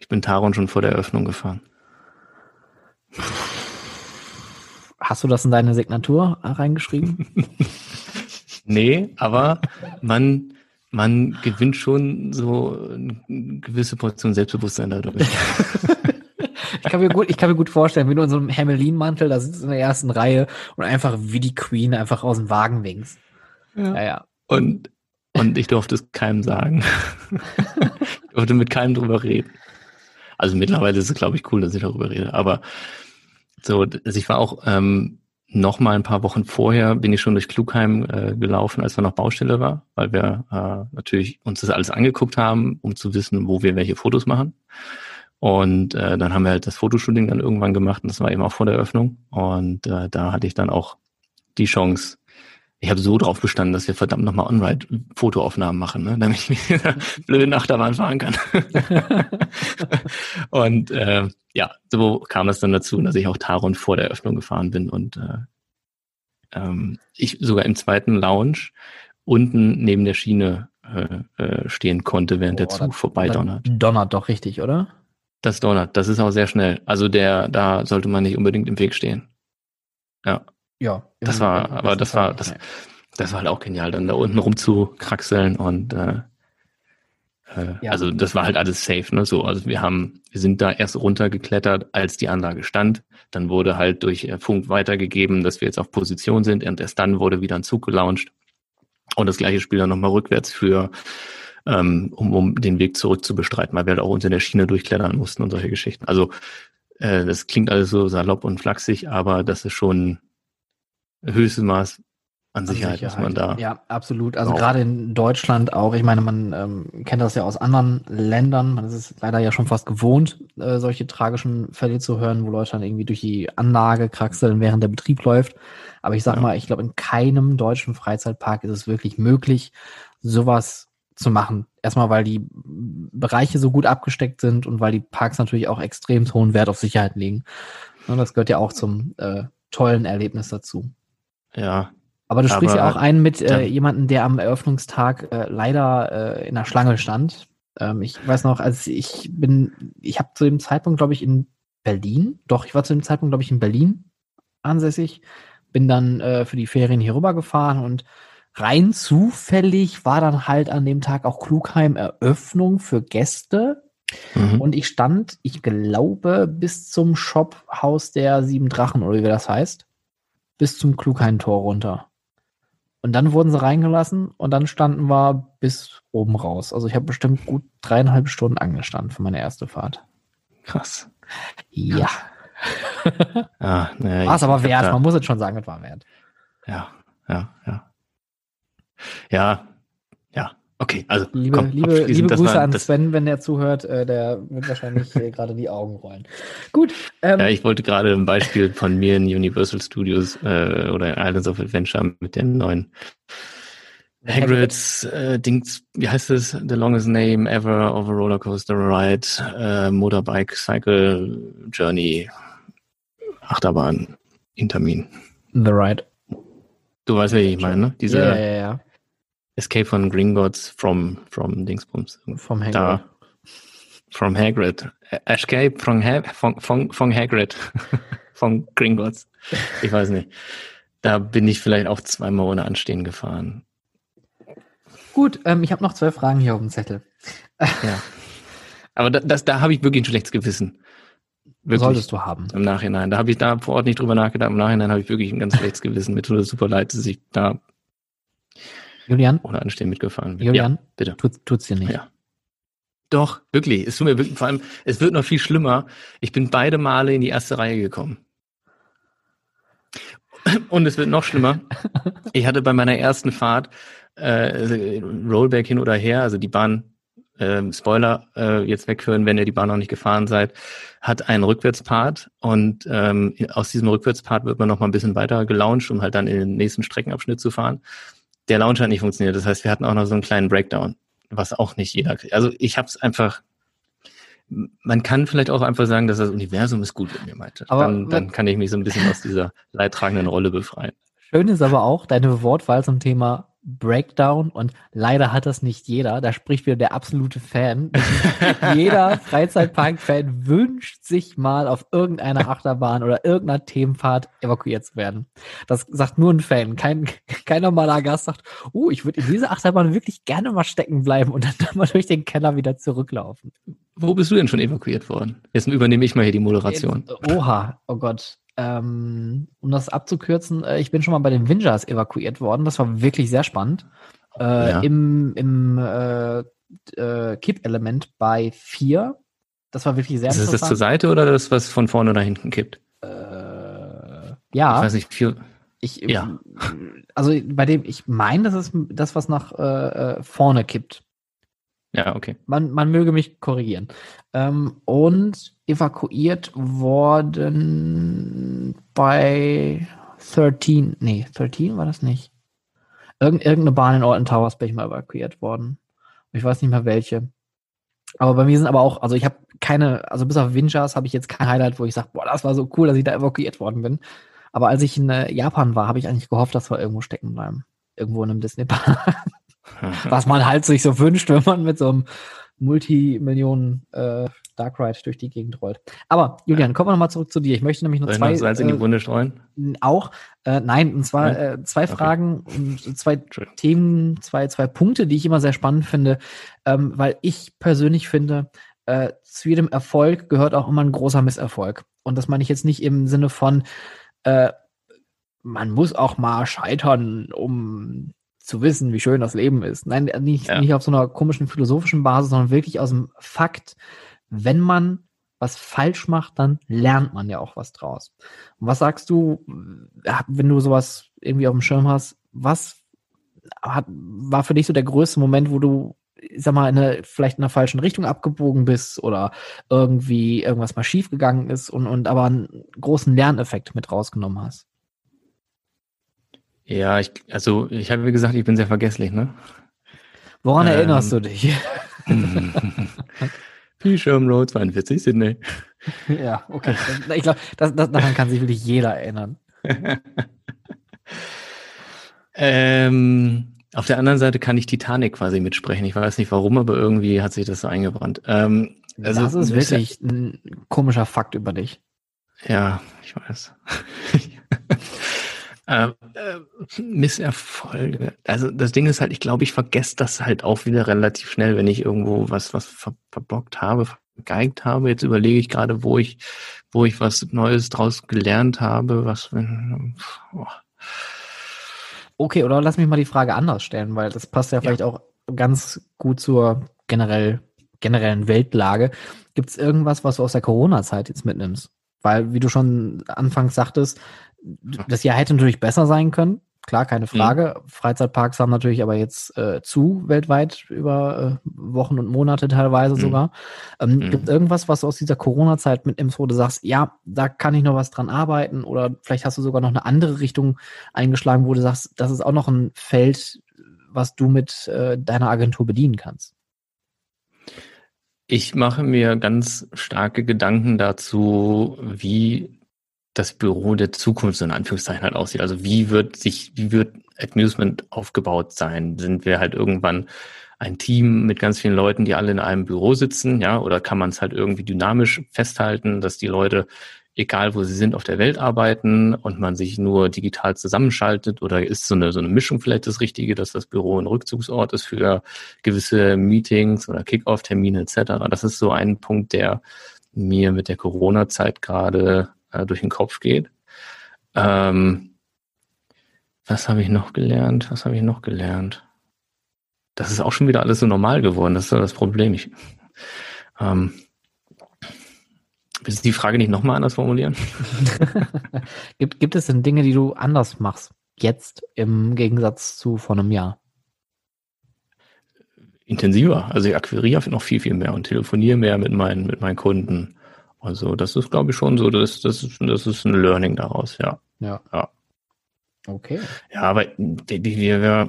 Ich bin Taron schon vor der Eröffnung gefahren. Hast du das in deine Signatur reingeschrieben? nee, aber man, man gewinnt schon so eine gewisse Portion Selbstbewusstsein dadurch. ich, kann mir gut, ich kann mir gut vorstellen, wie du in so einem Hermelin-Mantel da sitzt in der ersten Reihe und einfach wie die Queen einfach aus dem Wagen winkst. Ja. ja, ja. Und, und ich durfte es keinem sagen. ich durfte mit keinem drüber reden. Also mittlerweile ist es, glaube ich, cool, dass ich darüber rede. Aber so, also ich war auch ähm, noch mal ein paar Wochen vorher bin ich schon durch Klugheim äh, gelaufen, als wir noch Baustelle war, weil wir äh, natürlich uns das alles angeguckt haben, um zu wissen, wo wir welche Fotos machen. Und äh, dann haben wir halt das Fotoshooting dann irgendwann gemacht und das war eben auch vor der Öffnung. Und äh, da hatte ich dann auch die Chance, ich habe so drauf bestanden, dass wir verdammt nochmal On-Ride-Fotoaufnahmen machen, ne? damit ich mich in der blöden Achterbahn fahren kann. und äh, ja, so kam es dann dazu, dass ich auch Taron vor der Eröffnung gefahren bin und äh, ähm, ich sogar im zweiten Lounge unten neben der Schiene äh, äh, stehen konnte, während oh, der Zug vorbei donnert. Donnert doch richtig, oder? Das donnert, das ist auch sehr schnell. Also der, da sollte man nicht unbedingt im Weg stehen. Ja. Ja. Das war, aber das war, das, das war halt auch genial, dann da unten rumzukraxeln und äh, äh, ja. also das war halt alles safe, ne? So, also wir haben, wir sind da erst runtergeklettert, als die Anlage stand. Dann wurde halt durch äh, Funk weitergegeben, dass wir jetzt auf Position sind und erst dann wurde wieder ein Zug gelauncht. Und das gleiche Spiel dann nochmal rückwärts für ähm, um, um den Weg zurück zu bestreiten, weil wir halt auch unter der Schiene durchklettern mussten und solche Geschichten. Also äh, das klingt alles so salopp und flachsig, aber das ist schon höchstes Maß an Sicherheit, Sicherheit, man da. Ja, absolut. Also gerade in Deutschland auch. Ich meine, man ähm, kennt das ja aus anderen Ländern. Man ist es leider ja schon fast gewohnt, äh, solche tragischen Fälle zu hören, wo Leute dann irgendwie durch die Anlage kraxeln, während der Betrieb läuft. Aber ich sag ja. mal, ich glaube, in keinem deutschen Freizeitpark ist es wirklich möglich, sowas zu machen. Erstmal, weil die Bereiche so gut abgesteckt sind und weil die Parks natürlich auch extrem hohen Wert auf Sicherheit legen. Und das gehört ja auch zum äh, tollen Erlebnis dazu. Ja. Aber du sprichst ja auch einen mit äh, jemandem, der am Eröffnungstag äh, leider äh, in der Schlange stand. Ähm, ich weiß noch, als ich bin, ich habe zu dem Zeitpunkt, glaube ich, in Berlin, doch, ich war zu dem Zeitpunkt, glaube ich, in Berlin ansässig, bin dann äh, für die Ferien hier rüber gefahren und rein zufällig war dann halt an dem Tag auch Klugheim Eröffnung für Gäste. Mhm. Und ich stand, ich glaube, bis zum Shop-Haus der Sieben Drachen, oder wie das heißt bis zum Klugheim-Tor runter. Und dann wurden sie reingelassen und dann standen wir bis oben raus. Also ich habe bestimmt gut dreieinhalb Stunden angestanden für meine erste Fahrt. Krass. Ja. ah, naja, war es aber wert, man muss jetzt schon sagen, es war wert. Ja, ja, ja. Ja, Okay, also liebe, komm, liebe, liebe Grüße war, an Sven, wenn der zuhört, äh, der wird wahrscheinlich äh, gerade die Augen rollen. Gut. Ähm, ja, ich wollte gerade ein Beispiel von mir in Universal Studios äh, oder Islands of Adventure mit dem neuen Hagrid's äh, Dings, wie heißt es? The longest name ever of a roller coaster ride, äh, Motorbike Cycle Journey, Achterbahn, Intermin. The Ride. Du weißt, wie ich meine, ne? Diese, ja, ja, ja. Escape von Gringotts from, from Dingsbums. Vom Hagrid. Da, from Hagrid. Escape from, ha von, von, von Hagrid. von Gringotts. Ich weiß nicht. Da bin ich vielleicht auch zweimal ohne Anstehen gefahren. Gut, ähm, ich habe noch zwei Fragen hier auf dem Zettel. ja. Aber da, das, da habe ich wirklich ein schlechtes Gewissen. Wirklich. Solltest du haben. Im Nachhinein. Da habe ich da vor Ort nicht drüber nachgedacht. Im Nachhinein habe ich wirklich ein ganz schlechtes Gewissen. Mir tut es super leid, dass ich da Julian? Ohne Anstehen mitgefahren bin. Julian? Ja, bitte. Tut, tut's dir nicht. Ja. Doch, wirklich. Es tut mir wirklich, vor allem, es wird noch viel schlimmer. Ich bin beide Male in die erste Reihe gekommen. Und es wird noch schlimmer. Ich hatte bei meiner ersten Fahrt äh, Rollback hin oder her, also die Bahn, äh, Spoiler, äh, jetzt weghören, wenn ihr die Bahn noch nicht gefahren seid, hat einen Rückwärtspart und ähm, aus diesem Rückwärtspart wird man noch mal ein bisschen weiter gelauncht, um halt dann in den nächsten Streckenabschnitt zu fahren der Launcher hat nicht funktioniert. Das heißt, wir hatten auch noch so einen kleinen Breakdown, was auch nicht jeder kriegt. Also ich habe es einfach, man kann vielleicht auch einfach sagen, dass das Universum ist gut mit mir meinte. Aber dann, dann kann ich mich so ein bisschen aus dieser leidtragenden Rolle befreien. Schön ist aber auch deine Wortwahl zum Thema Breakdown und leider hat das nicht jeder. Da spricht wieder der absolute Fan. jeder Freizeitpark-Fan wünscht sich mal auf irgendeiner Achterbahn oder irgendeiner Themenfahrt evakuiert zu werden. Das sagt nur ein Fan. Kein, kein normaler Gast sagt, oh, ich würde in dieser Achterbahn wirklich gerne mal stecken bleiben und dann mal durch den Keller wieder zurücklaufen. Wo bist du denn schon evakuiert worden? Jetzt übernehme ich mal hier die Moderation. Oha, oh Gott ähm, um das abzukürzen, äh, ich bin schon mal bei den Wingers evakuiert worden. Das war wirklich sehr spannend. Äh, ja. Im im äh, äh, Kipp-Element bei 4. Das war wirklich sehr ist interessant. Ist das zur Seite oder das, was von vorne oder hinten kippt? Äh, ja. Ich weiß nicht, viel. Ich, ja. Also bei dem, ich meine, das ist das, was nach äh, äh vorne kippt. Ja, okay. Man, man möge mich korrigieren. Ähm, und evakuiert worden bei 13, nee, 13 war das nicht. Irgend, irgendeine Bahn in Alton Towers bin ich mal evakuiert worden. Ich weiß nicht mehr welche. Aber bei mir sind aber auch, also ich habe keine, also bis auf Winchas habe ich jetzt kein Highlight, wo ich sage, boah, das war so cool, dass ich da evakuiert worden bin. Aber als ich in äh, Japan war, habe ich eigentlich gehofft, dass wir irgendwo stecken bleiben. Irgendwo in einem Disney-Park. Was man halt sich so wünscht, wenn man mit so einem Multimillionen äh, Dark Ride durch die Gegend rollt. Aber Julian, ja. kommen wir nochmal zurück zu dir. Ich möchte nämlich noch Soll zwei. Noch Salz in die äh, Wunde streuen? Auch. Äh, nein, und zwar äh, zwei okay. Fragen zwei Themen, zwei, zwei Punkte, die ich immer sehr spannend finde, ähm, weil ich persönlich finde, äh, zu jedem Erfolg gehört auch immer ein großer Misserfolg. Und das meine ich jetzt nicht im Sinne von, äh, man muss auch mal scheitern, um zu wissen, wie schön das Leben ist. Nein, nicht, ja. nicht auf so einer komischen philosophischen Basis, sondern wirklich aus dem Fakt, wenn man was falsch macht, dann lernt man ja auch was draus. Und was sagst du, wenn du sowas irgendwie auf dem Schirm hast, was hat, war für dich so der größte Moment, wo du, ich sag mal, in eine, vielleicht in der falschen Richtung abgebogen bist oder irgendwie irgendwas mal schief gegangen ist und, und aber einen großen Lerneffekt mit rausgenommen hast? Ja, ich, also ich habe wie gesagt, ich bin sehr vergesslich, ne? Woran ähm, erinnerst du dich? Peasham Road 42, Sydney. Ja, okay. Ich glaube, das, das, daran kann sich wirklich jeder erinnern. ähm, auf der anderen Seite kann ich Titanic quasi mitsprechen. Ich weiß nicht warum, aber irgendwie hat sich das so eingebrannt. Ähm, also, das ist wirklich ein komischer Fakt über dich. Ja, ich weiß. Äh, äh, Misserfolge. Also das Ding ist halt, ich glaube, ich vergesse das halt auch wieder relativ schnell, wenn ich irgendwo was, was ver verbockt habe, vergeigt habe. Jetzt überlege ich gerade, wo ich, wo ich was Neues draus gelernt habe, was, oh. Okay, oder lass mich mal die Frage anders stellen, weil das passt ja vielleicht ja. auch ganz gut zur generell, generellen Weltlage. Gibt es irgendwas, was du aus der Corona-Zeit jetzt mitnimmst? Weil, wie du schon anfangs sagtest, das Jahr hätte natürlich besser sein können. Klar, keine mhm. Frage. Mhm. Freizeitparks haben natürlich aber jetzt äh, zu weltweit über äh, Wochen und Monate teilweise mhm. sogar. Ähm, mhm. Gibt irgendwas, was du aus dieser Corona-Zeit mitnimmst, wo du sagst, ja, da kann ich noch was dran arbeiten oder vielleicht hast du sogar noch eine andere Richtung eingeschlagen, wo du sagst, das ist auch noch ein Feld, was du mit äh, deiner Agentur bedienen kannst? Ich mache mir ganz starke Gedanken dazu, wie das Büro der Zukunft so in Anführungszeichen halt aussieht. Also wie wird sich, wie wird Amusement aufgebaut sein? Sind wir halt irgendwann ein Team mit ganz vielen Leuten, die alle in einem Büro sitzen, ja, oder kann man es halt irgendwie dynamisch festhalten, dass die Leute, egal wo sie sind, auf der Welt arbeiten und man sich nur digital zusammenschaltet oder ist so eine, so eine Mischung vielleicht das Richtige, dass das Büro ein Rückzugsort ist für gewisse Meetings oder Kick-Off-Termine etc. Das ist so ein Punkt, der mir mit der Corona-Zeit gerade äh, durch den Kopf geht. Ähm, was habe ich noch gelernt? Was habe ich noch gelernt? Das ist auch schon wieder alles so normal geworden. Das ist das Problem. Ich, ähm, willst du die Frage nicht nochmal anders formulieren? gibt, gibt es denn Dinge, die du anders machst? Jetzt im Gegensatz zu vor einem Jahr? Intensiver. Also ich akquiriere noch viel, viel mehr und telefoniere mehr mit meinen, mit meinen Kunden. Also das ist, glaube ich, schon so, das, das, ist, das ist ein Learning daraus, ja. Ja. ja. Okay. Ja, aber die, die, wir,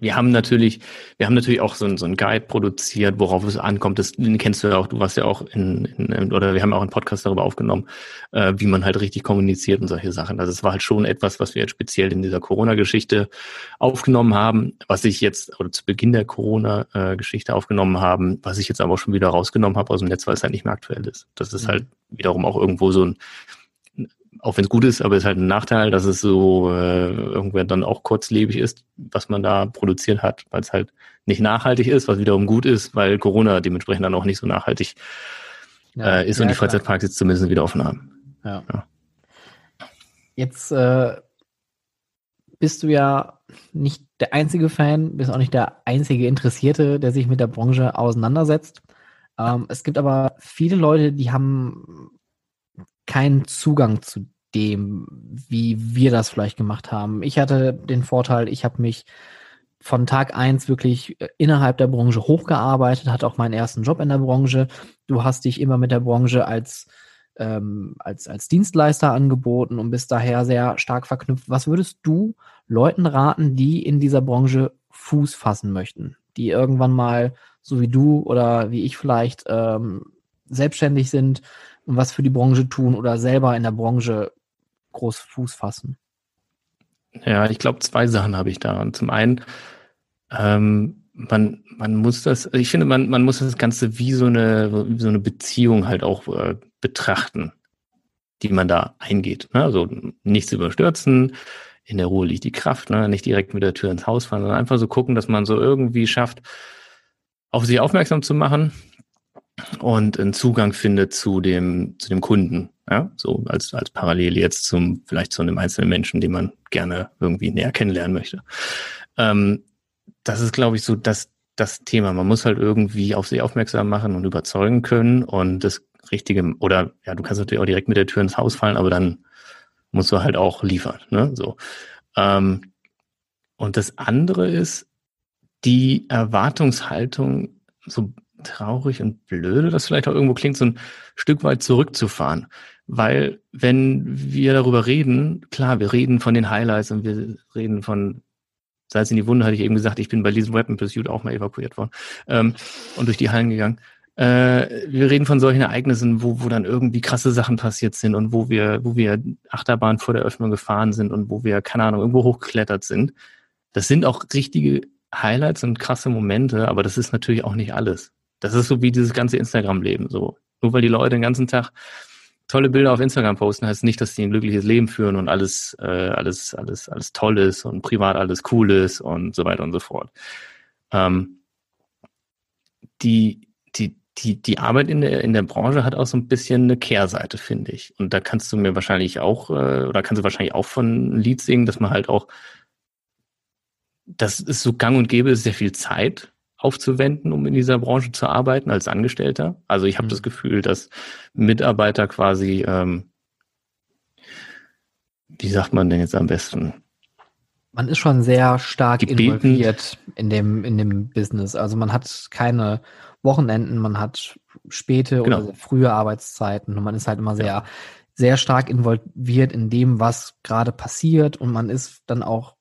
wir haben natürlich, wir haben natürlich auch so, ein, so ein Guide produziert, worauf es ankommt. Das kennst du ja auch, du warst ja auch in, in oder wir haben auch einen Podcast darüber aufgenommen, äh, wie man halt richtig kommuniziert und solche Sachen. Also es war halt schon etwas, was wir jetzt speziell in dieser Corona-Geschichte aufgenommen haben, was ich jetzt, oder zu Beginn der Corona-Geschichte aufgenommen haben, was ich jetzt aber auch schon wieder rausgenommen habe aus dem Netz, weil es halt nicht mehr aktuell ist. Das ist mhm. halt wiederum auch irgendwo so ein auch wenn es gut ist, aber es ist halt ein Nachteil, dass es so äh, irgendwann dann auch kurzlebig ist, was man da produziert hat, weil es halt nicht nachhaltig ist, was wiederum gut ist, weil Corona dementsprechend dann auch nicht so nachhaltig ja, äh, ist ja, und die Freizeitparks jetzt zumindest wieder offen haben. Ja. ja. Jetzt äh, bist du ja nicht der einzige Fan, bist auch nicht der einzige Interessierte, der sich mit der Branche auseinandersetzt. Ähm, es gibt aber viele Leute, die haben keinen Zugang zu dem, wie wir das vielleicht gemacht haben. Ich hatte den Vorteil, ich habe mich von Tag eins wirklich äh, innerhalb der Branche hochgearbeitet, hatte auch meinen ersten Job in der Branche. Du hast dich immer mit der Branche als, ähm, als, als Dienstleister angeboten und bist daher sehr stark verknüpft. Was würdest du Leuten raten, die in dieser Branche Fuß fassen möchten, die irgendwann mal, so wie du oder wie ich vielleicht, ähm, selbstständig sind und was für die Branche tun oder selber in der Branche groß Fuß fassen? Ja, ich glaube, zwei Sachen habe ich da. Und zum einen, ähm, man, man muss das, ich finde, man, man muss das Ganze wie so eine, wie so eine Beziehung halt auch äh, betrachten, die man da eingeht. Ne? Also nichts überstürzen, in der Ruhe liegt die Kraft, ne? nicht direkt mit der Tür ins Haus fahren, sondern einfach so gucken, dass man so irgendwie schafft, auf sich aufmerksam zu machen, und einen Zugang findet zu dem, zu dem Kunden. Ja, so als, als Parallel jetzt zum, vielleicht zu einem einzelnen Menschen, den man gerne irgendwie näher kennenlernen möchte. Ähm, das ist, glaube ich, so das, das Thema. Man muss halt irgendwie auf sich aufmerksam machen und überzeugen können und das Richtige, oder ja, du kannst natürlich auch direkt mit der Tür ins Haus fallen, aber dann musst du halt auch liefern. Ne? So. Ähm, und das andere ist die Erwartungshaltung, so traurig und blöde das vielleicht auch irgendwo klingt, so ein Stück weit zurückzufahren. Weil wenn wir darüber reden, klar, wir reden von den Highlights und wir reden von Salz in die Wunde, hatte ich eben gesagt, ich bin bei diesem Weapon Pursuit auch mal evakuiert worden ähm, und durch die Hallen gegangen. Äh, wir reden von solchen Ereignissen, wo, wo dann irgendwie krasse Sachen passiert sind und wo wir, wo wir Achterbahn vor der Öffnung gefahren sind und wo wir, keine Ahnung, irgendwo hochgeklettert sind. Das sind auch richtige Highlights und krasse Momente, aber das ist natürlich auch nicht alles. Das ist so wie dieses ganze Instagram-Leben. So. Nur weil die Leute den ganzen Tag tolle Bilder auf Instagram posten, heißt nicht, dass sie ein glückliches Leben führen und alles, äh, alles, alles, alles toll ist und privat alles cool ist und so weiter und so fort. Ähm, die, die, die, die Arbeit in der, in der Branche hat auch so ein bisschen eine Kehrseite, finde ich. Und da kannst du mir wahrscheinlich auch, äh, oder kannst du wahrscheinlich auch von Lied singen, dass man halt auch, das ist so gang und gäbe, sehr viel Zeit aufzuwenden, um in dieser Branche zu arbeiten als Angestellter. Also ich habe mhm. das Gefühl, dass Mitarbeiter quasi, ähm, wie sagt man denn jetzt am besten? Man ist schon sehr stark gebeten. involviert in dem, in dem Business. Also man hat keine Wochenenden, man hat späte genau. oder frühe Arbeitszeiten und man ist halt immer sehr, ja. sehr stark involviert in dem, was gerade passiert und man ist dann auch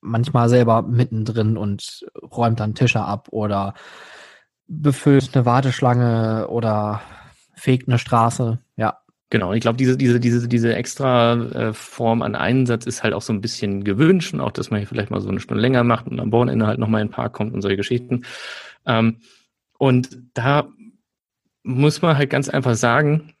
manchmal selber mittendrin und räumt dann Tische ab oder befüllt eine Warteschlange oder fegt eine Straße. Ja. Genau, ich glaube, diese, diese, diese, diese extra äh, Form an Einsatz ist halt auch so ein bisschen gewünscht und auch, dass man hier vielleicht mal so eine Stunde länger macht und am Wochenende halt nochmal in den Park kommt und solche Geschichten. Ähm, und da muss man halt ganz einfach sagen,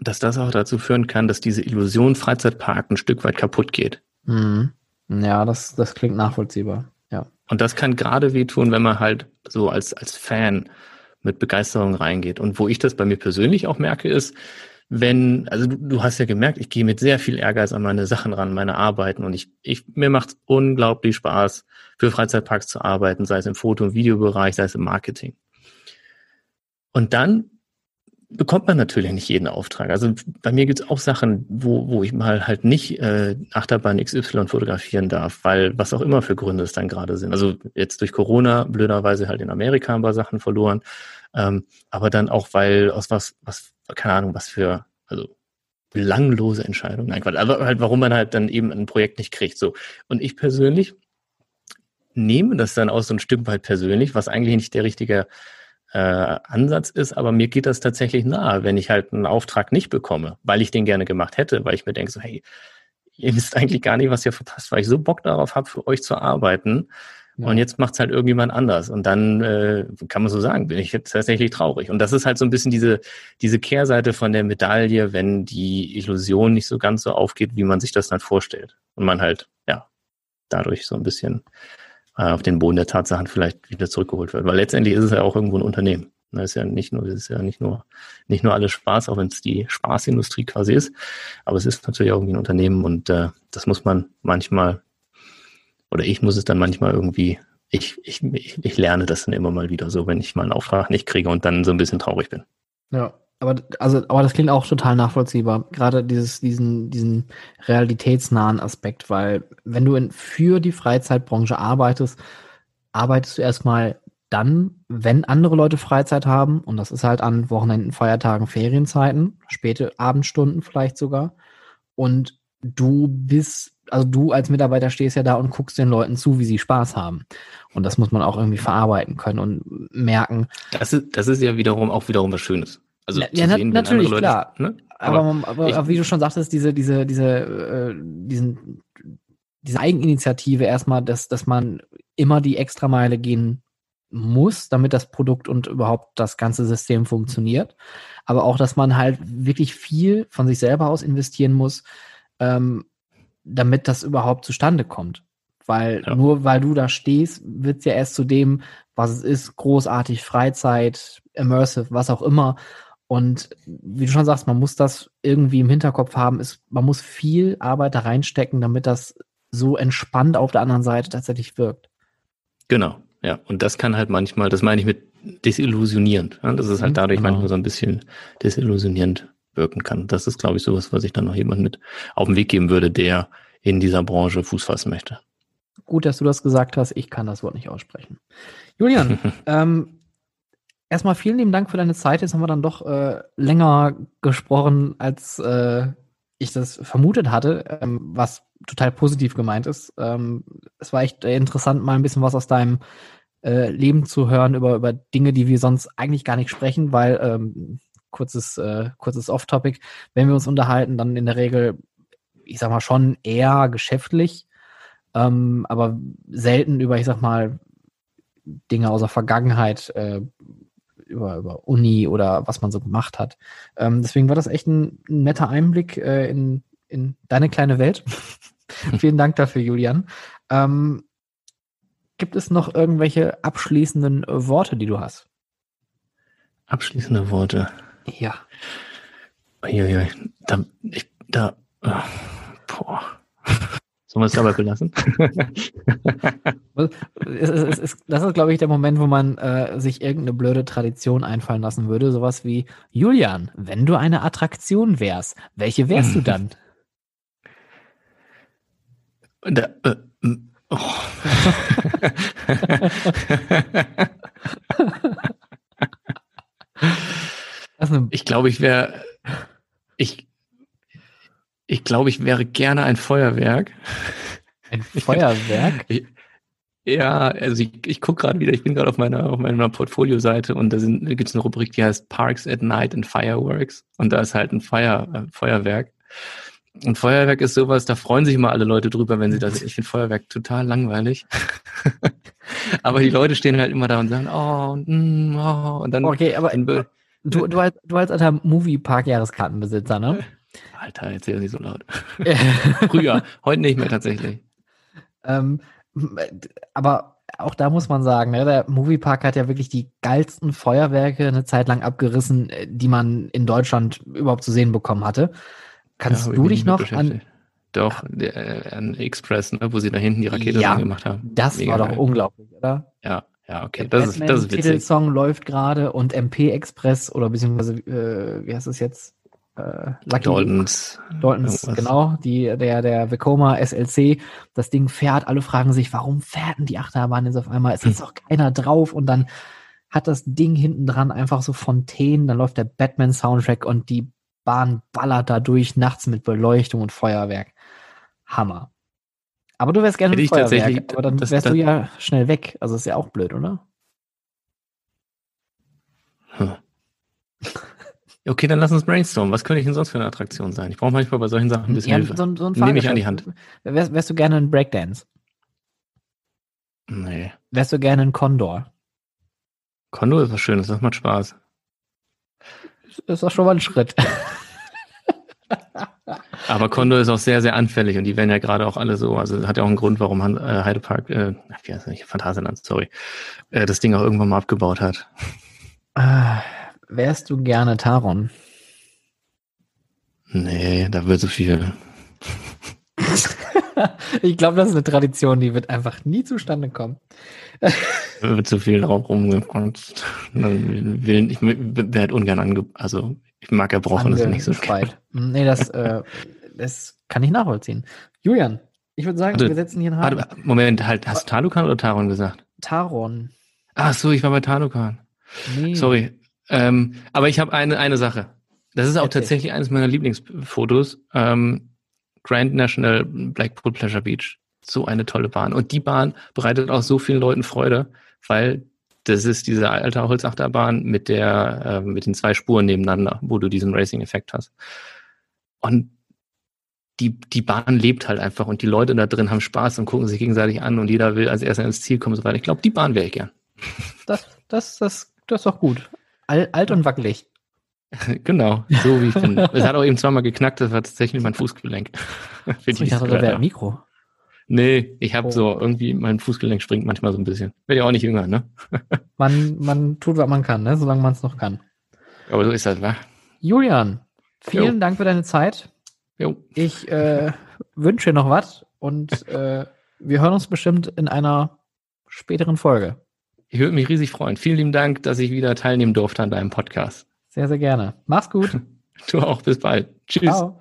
dass das auch dazu führen kann, dass diese Illusion Freizeitpark ein Stück weit kaputt geht. Mhm. Ja, das, das klingt nachvollziehbar. Ja. Und das kann gerade wehtun, wenn man halt so als, als Fan mit Begeisterung reingeht. Und wo ich das bei mir persönlich auch merke, ist, wenn, also du, du hast ja gemerkt, ich gehe mit sehr viel Ehrgeiz an meine Sachen ran, meine Arbeiten und ich, ich mir macht unglaublich Spaß, für Freizeitparks zu arbeiten, sei es im Foto- und Videobereich, sei es im Marketing. Und dann bekommt man natürlich nicht jeden Auftrag. Also bei mir gibt es auch Sachen, wo, wo ich mal halt nicht äh, Achterbahn XY fotografieren darf, weil was auch immer für Gründe es dann gerade sind. Also jetzt durch Corona blöderweise halt in Amerika ein paar Sachen verloren, ähm, aber dann auch, weil aus was, was, keine Ahnung, was für, also belanglose Entscheidungen, nein, aber halt, warum man halt dann eben ein Projekt nicht kriegt. So. Und ich persönlich nehme das dann auch so ein Stück weit persönlich, was eigentlich nicht der richtige äh, Ansatz ist, aber mir geht das tatsächlich nahe, wenn ich halt einen Auftrag nicht bekomme, weil ich den gerne gemacht hätte, weil ich mir denke so, hey, ihr wisst eigentlich gar nicht, was ihr verpasst, weil ich so Bock darauf habe, für euch zu arbeiten. Ja. Und jetzt macht's halt irgendjemand anders. Und dann äh, kann man so sagen, bin ich jetzt tatsächlich traurig. Und das ist halt so ein bisschen diese, diese Kehrseite von der Medaille, wenn die Illusion nicht so ganz so aufgeht, wie man sich das dann vorstellt. Und man halt, ja, dadurch so ein bisschen auf den Boden der Tatsachen vielleicht wieder zurückgeholt wird. Weil letztendlich ist es ja auch irgendwo ein Unternehmen. Das ist ja nicht nur, das ist ja nicht nur, nicht nur alles Spaß, auch wenn es die Spaßindustrie quasi ist. Aber es ist natürlich auch irgendwie ein Unternehmen und äh, das muss man manchmal, oder ich muss es dann manchmal irgendwie, ich, ich, ich, ich lerne das dann immer mal wieder so, wenn ich mal einen Auftrag nicht kriege und dann so ein bisschen traurig bin. Ja, aber also, aber das klingt auch total nachvollziehbar. Gerade dieses, diesen, diesen realitätsnahen Aspekt, weil wenn du in, für die Freizeitbranche arbeitest, arbeitest du erstmal dann, wenn andere Leute Freizeit haben, und das ist halt an Wochenenden, Feiertagen, Ferienzeiten, späte Abendstunden vielleicht sogar, und du bist, also du als Mitarbeiter stehst ja da und guckst den Leuten zu, wie sie Spaß haben. Und das muss man auch irgendwie verarbeiten können und merken. Das ist, das ist ja wiederum auch wiederum was Schönes. Also ja, na, sehen, natürlich, Leute, klar. Ne? Aber, aber, aber, ich, aber, wie du schon sagtest, diese, diese, diese, äh, diesen, diese Eigeninitiative erstmal, dass, dass man immer die Extrameile gehen muss, damit das Produkt und überhaupt das ganze System funktioniert. Aber auch, dass man halt wirklich viel von sich selber aus investieren muss, ähm, damit das überhaupt zustande kommt. Weil ja. nur weil du da stehst, wird es ja erst zu dem, was es ist, großartig, Freizeit, immersive, was auch immer. Und wie du schon sagst, man muss das irgendwie im Hinterkopf haben, ist, man muss viel Arbeit da reinstecken, damit das so entspannt auf der anderen Seite tatsächlich wirkt. Genau, ja. Und das kann halt manchmal, das meine ich mit desillusionierend. Ja? Das ist halt mhm, dadurch genau. manchmal so ein bisschen desillusionierend wirken kann. Das ist, glaube ich, sowas, was ich dann noch jemand mit auf den Weg geben würde, der in dieser Branche Fuß fassen möchte. Gut, dass du das gesagt hast. Ich kann das Wort nicht aussprechen. Julian, ähm, erstmal vielen lieben Dank für deine Zeit. Jetzt haben wir dann doch äh, länger gesprochen, als äh, ich das vermutet hatte, ähm, was total positiv gemeint ist. Ähm, es war echt interessant, mal ein bisschen was aus deinem äh, Leben zu hören über, über Dinge, die wir sonst eigentlich gar nicht sprechen, weil ähm, kurzes, äh, kurzes Off-Topic, wenn wir uns unterhalten, dann in der Regel, ich sag mal, schon eher geschäftlich, ähm, aber selten über, ich sag mal, Dinge aus der Vergangenheit, äh, über, über Uni oder was man so gemacht hat. Ähm, deswegen war das echt ein, ein netter Einblick äh, in, in deine kleine Welt. Vielen Dank dafür, Julian. Ähm, gibt es noch irgendwelche abschließenden Worte, die du hast? Abschließende Worte. Ja. Uiuiui. Da, ich, da, oh, boah. Sollen wir es dabei belassen? es, es, es, das ist, glaube ich, der Moment, wo man äh, sich irgendeine blöde Tradition einfallen lassen würde. Sowas wie, Julian, wenn du eine Attraktion wärst, welche wärst du dann? Da, äh, oh. ich glaube, ich wäre, ich, ich glaube, ich wäre gerne ein Feuerwerk. Ein Feuerwerk? Ich, ja, also ich, ich gucke gerade wieder, ich bin gerade auf meiner, auf meiner Portfolio-Seite und da, da gibt es eine Rubrik, die heißt Parks at Night and Fireworks. Und da ist halt ein Feuer, äh, Feuerwerk. Und Feuerwerk ist sowas, da freuen sich immer alle Leute drüber, wenn sie das. Ich finde Feuerwerk total langweilig. aber die Leute stehen halt immer da und sagen, oh, mm, oh und dann. Okay, aber du, du, als, du als alter Movie-Park-Jahreskartenbesitzer, ne? Alter, erzähl nicht so laut. Früher, heute nicht mehr tatsächlich. Ähm, aber auch da muss man sagen, ne, der Moviepark hat ja wirklich die geilsten Feuerwerke eine Zeit lang abgerissen, äh, die man in Deutschland überhaupt zu sehen bekommen hatte. Kannst ja, du dich noch an. Doch, der, äh, an Express, ne, wo sie da hinten die Rakete ja, gemacht haben. Das Mega war doch geil. unglaublich, oder? Ja, ja, okay. Der das ist, das ist witzig. Titelsong läuft gerade und MP Express oder beziehungsweise, äh, wie heißt es jetzt? Äh, Lucky Daltons. Daltons, genau, die, der, der Vekoma SLC, das Ding fährt, alle fragen sich, warum fährt denn die Achterbahn jetzt auf einmal? Es ist hm. doch keiner drauf und dann hat das Ding hinten dran einfach so Fontänen, dann läuft der Batman-Soundtrack und die Bahn ballert da durch nachts mit Beleuchtung und Feuerwerk. Hammer. Aber du wärst gerne Hätte ich Feuerwerk, tatsächlich- aber dann das- wärst das- du ja schnell weg. Also ist ja auch blöd, oder? Hm. Okay, dann lass uns brainstormen. Was könnte ich denn sonst für eine Attraktion sein? Ich brauche manchmal bei solchen Sachen ein bisschen Ja, Hilfe. so, so Nehme ich an die Fahrgeschäft. Wärst, wärst du gerne ein Breakdance? Nee. Wärst du gerne ein Condor? Kondor ist was Schönes, das macht Spaß. Das ist doch schon mal ein Schritt. Aber Kondor ist auch sehr, sehr anfällig und die werden ja gerade auch alle so, also hat ja auch einen Grund, warum Han- äh, Heidepark, äh, wie heißt das nicht, Phantasialand, sorry, äh, das Ding auch irgendwann mal abgebaut hat. Ah, wärst du gerne Taron? Nee, da wird so viel. ich glaube, das ist eine Tradition, die wird einfach nie zustande kommen. Da wird so viel drauf rumgekommt. Will, ich werde halt ungern ange, also ich mag Erbrochenes nicht so gerne. Angespeit. Nee, das, äh, das kann ich nachvollziehen. Julian, ich würde sagen, Warte, wir setzen hier einen Haken. Warte, Moment, halt, hast du Talukan oder Taron gesagt? Taron. Ach so, ich war bei Talukan. Nee. Sorry. Ähm, aber ich habe eine, eine Sache. Das ist auch Erzähl. tatsächlich eines meiner Lieblingsfotos. Ähm, Grand National Blackpool Pleasure Beach. So eine tolle Bahn. Und die Bahn bereitet auch so vielen Leuten Freude, weil das ist diese alte Holzachterbahn mit der, äh, mit den zwei Spuren nebeneinander, wo du diesen Racing-Effekt hast. Und die, die Bahn lebt halt einfach und die Leute da drin haben Spaß und gucken sich gegenseitig an und jeder will als erster ins Ziel kommen und so weiter. Ich glaube, die Bahn wäre ich gern. Das, das, das, das ist doch gut. Alt, und wackelig. Genau, so wie ich finde. Es hat auch eben zweimal geknackt, das war tatsächlich mein Fußgelenk. Für Ich die es dachte, da gehört wäre haben. Mikro. Nee, ich habe Oh. so irgendwie, mein Fußgelenk springt manchmal so ein bisschen. Werd ja auch nicht jünger, ne? Man, man tut, was man kann, ne? solange man es noch kann. Aber so ist das, wa? Julian, vielen Jo. Dank für deine Zeit. Jo. Ich äh, wünsche dir noch was und äh, wir hören uns bestimmt in einer späteren Folge. Ich würde mich riesig freuen. Vielen lieben Dank, dass ich wieder teilnehmen durfte an deinem Podcast. Sehr, sehr gerne. Mach's gut. Du auch, bis bald. Tschüss. Ciao.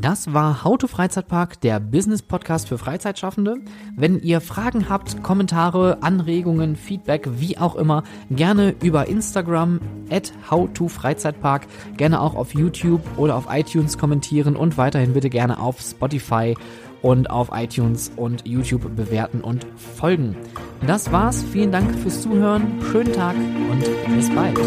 Das war How to Freizeitpark, der Business Podcast für Freizeitschaffende. Wenn ihr Fragen habt, Kommentare, Anregungen, Feedback, wie auch immer, gerne über Instagram at howtofreizeitpark, gerne auch auf YouTube oder auf iTunes kommentieren und weiterhin bitte gerne auf Spotify und auf iTunes und YouTube bewerten und folgen. Das war's. Vielen Dank fürs Zuhören. Schönen Tag und bis bald.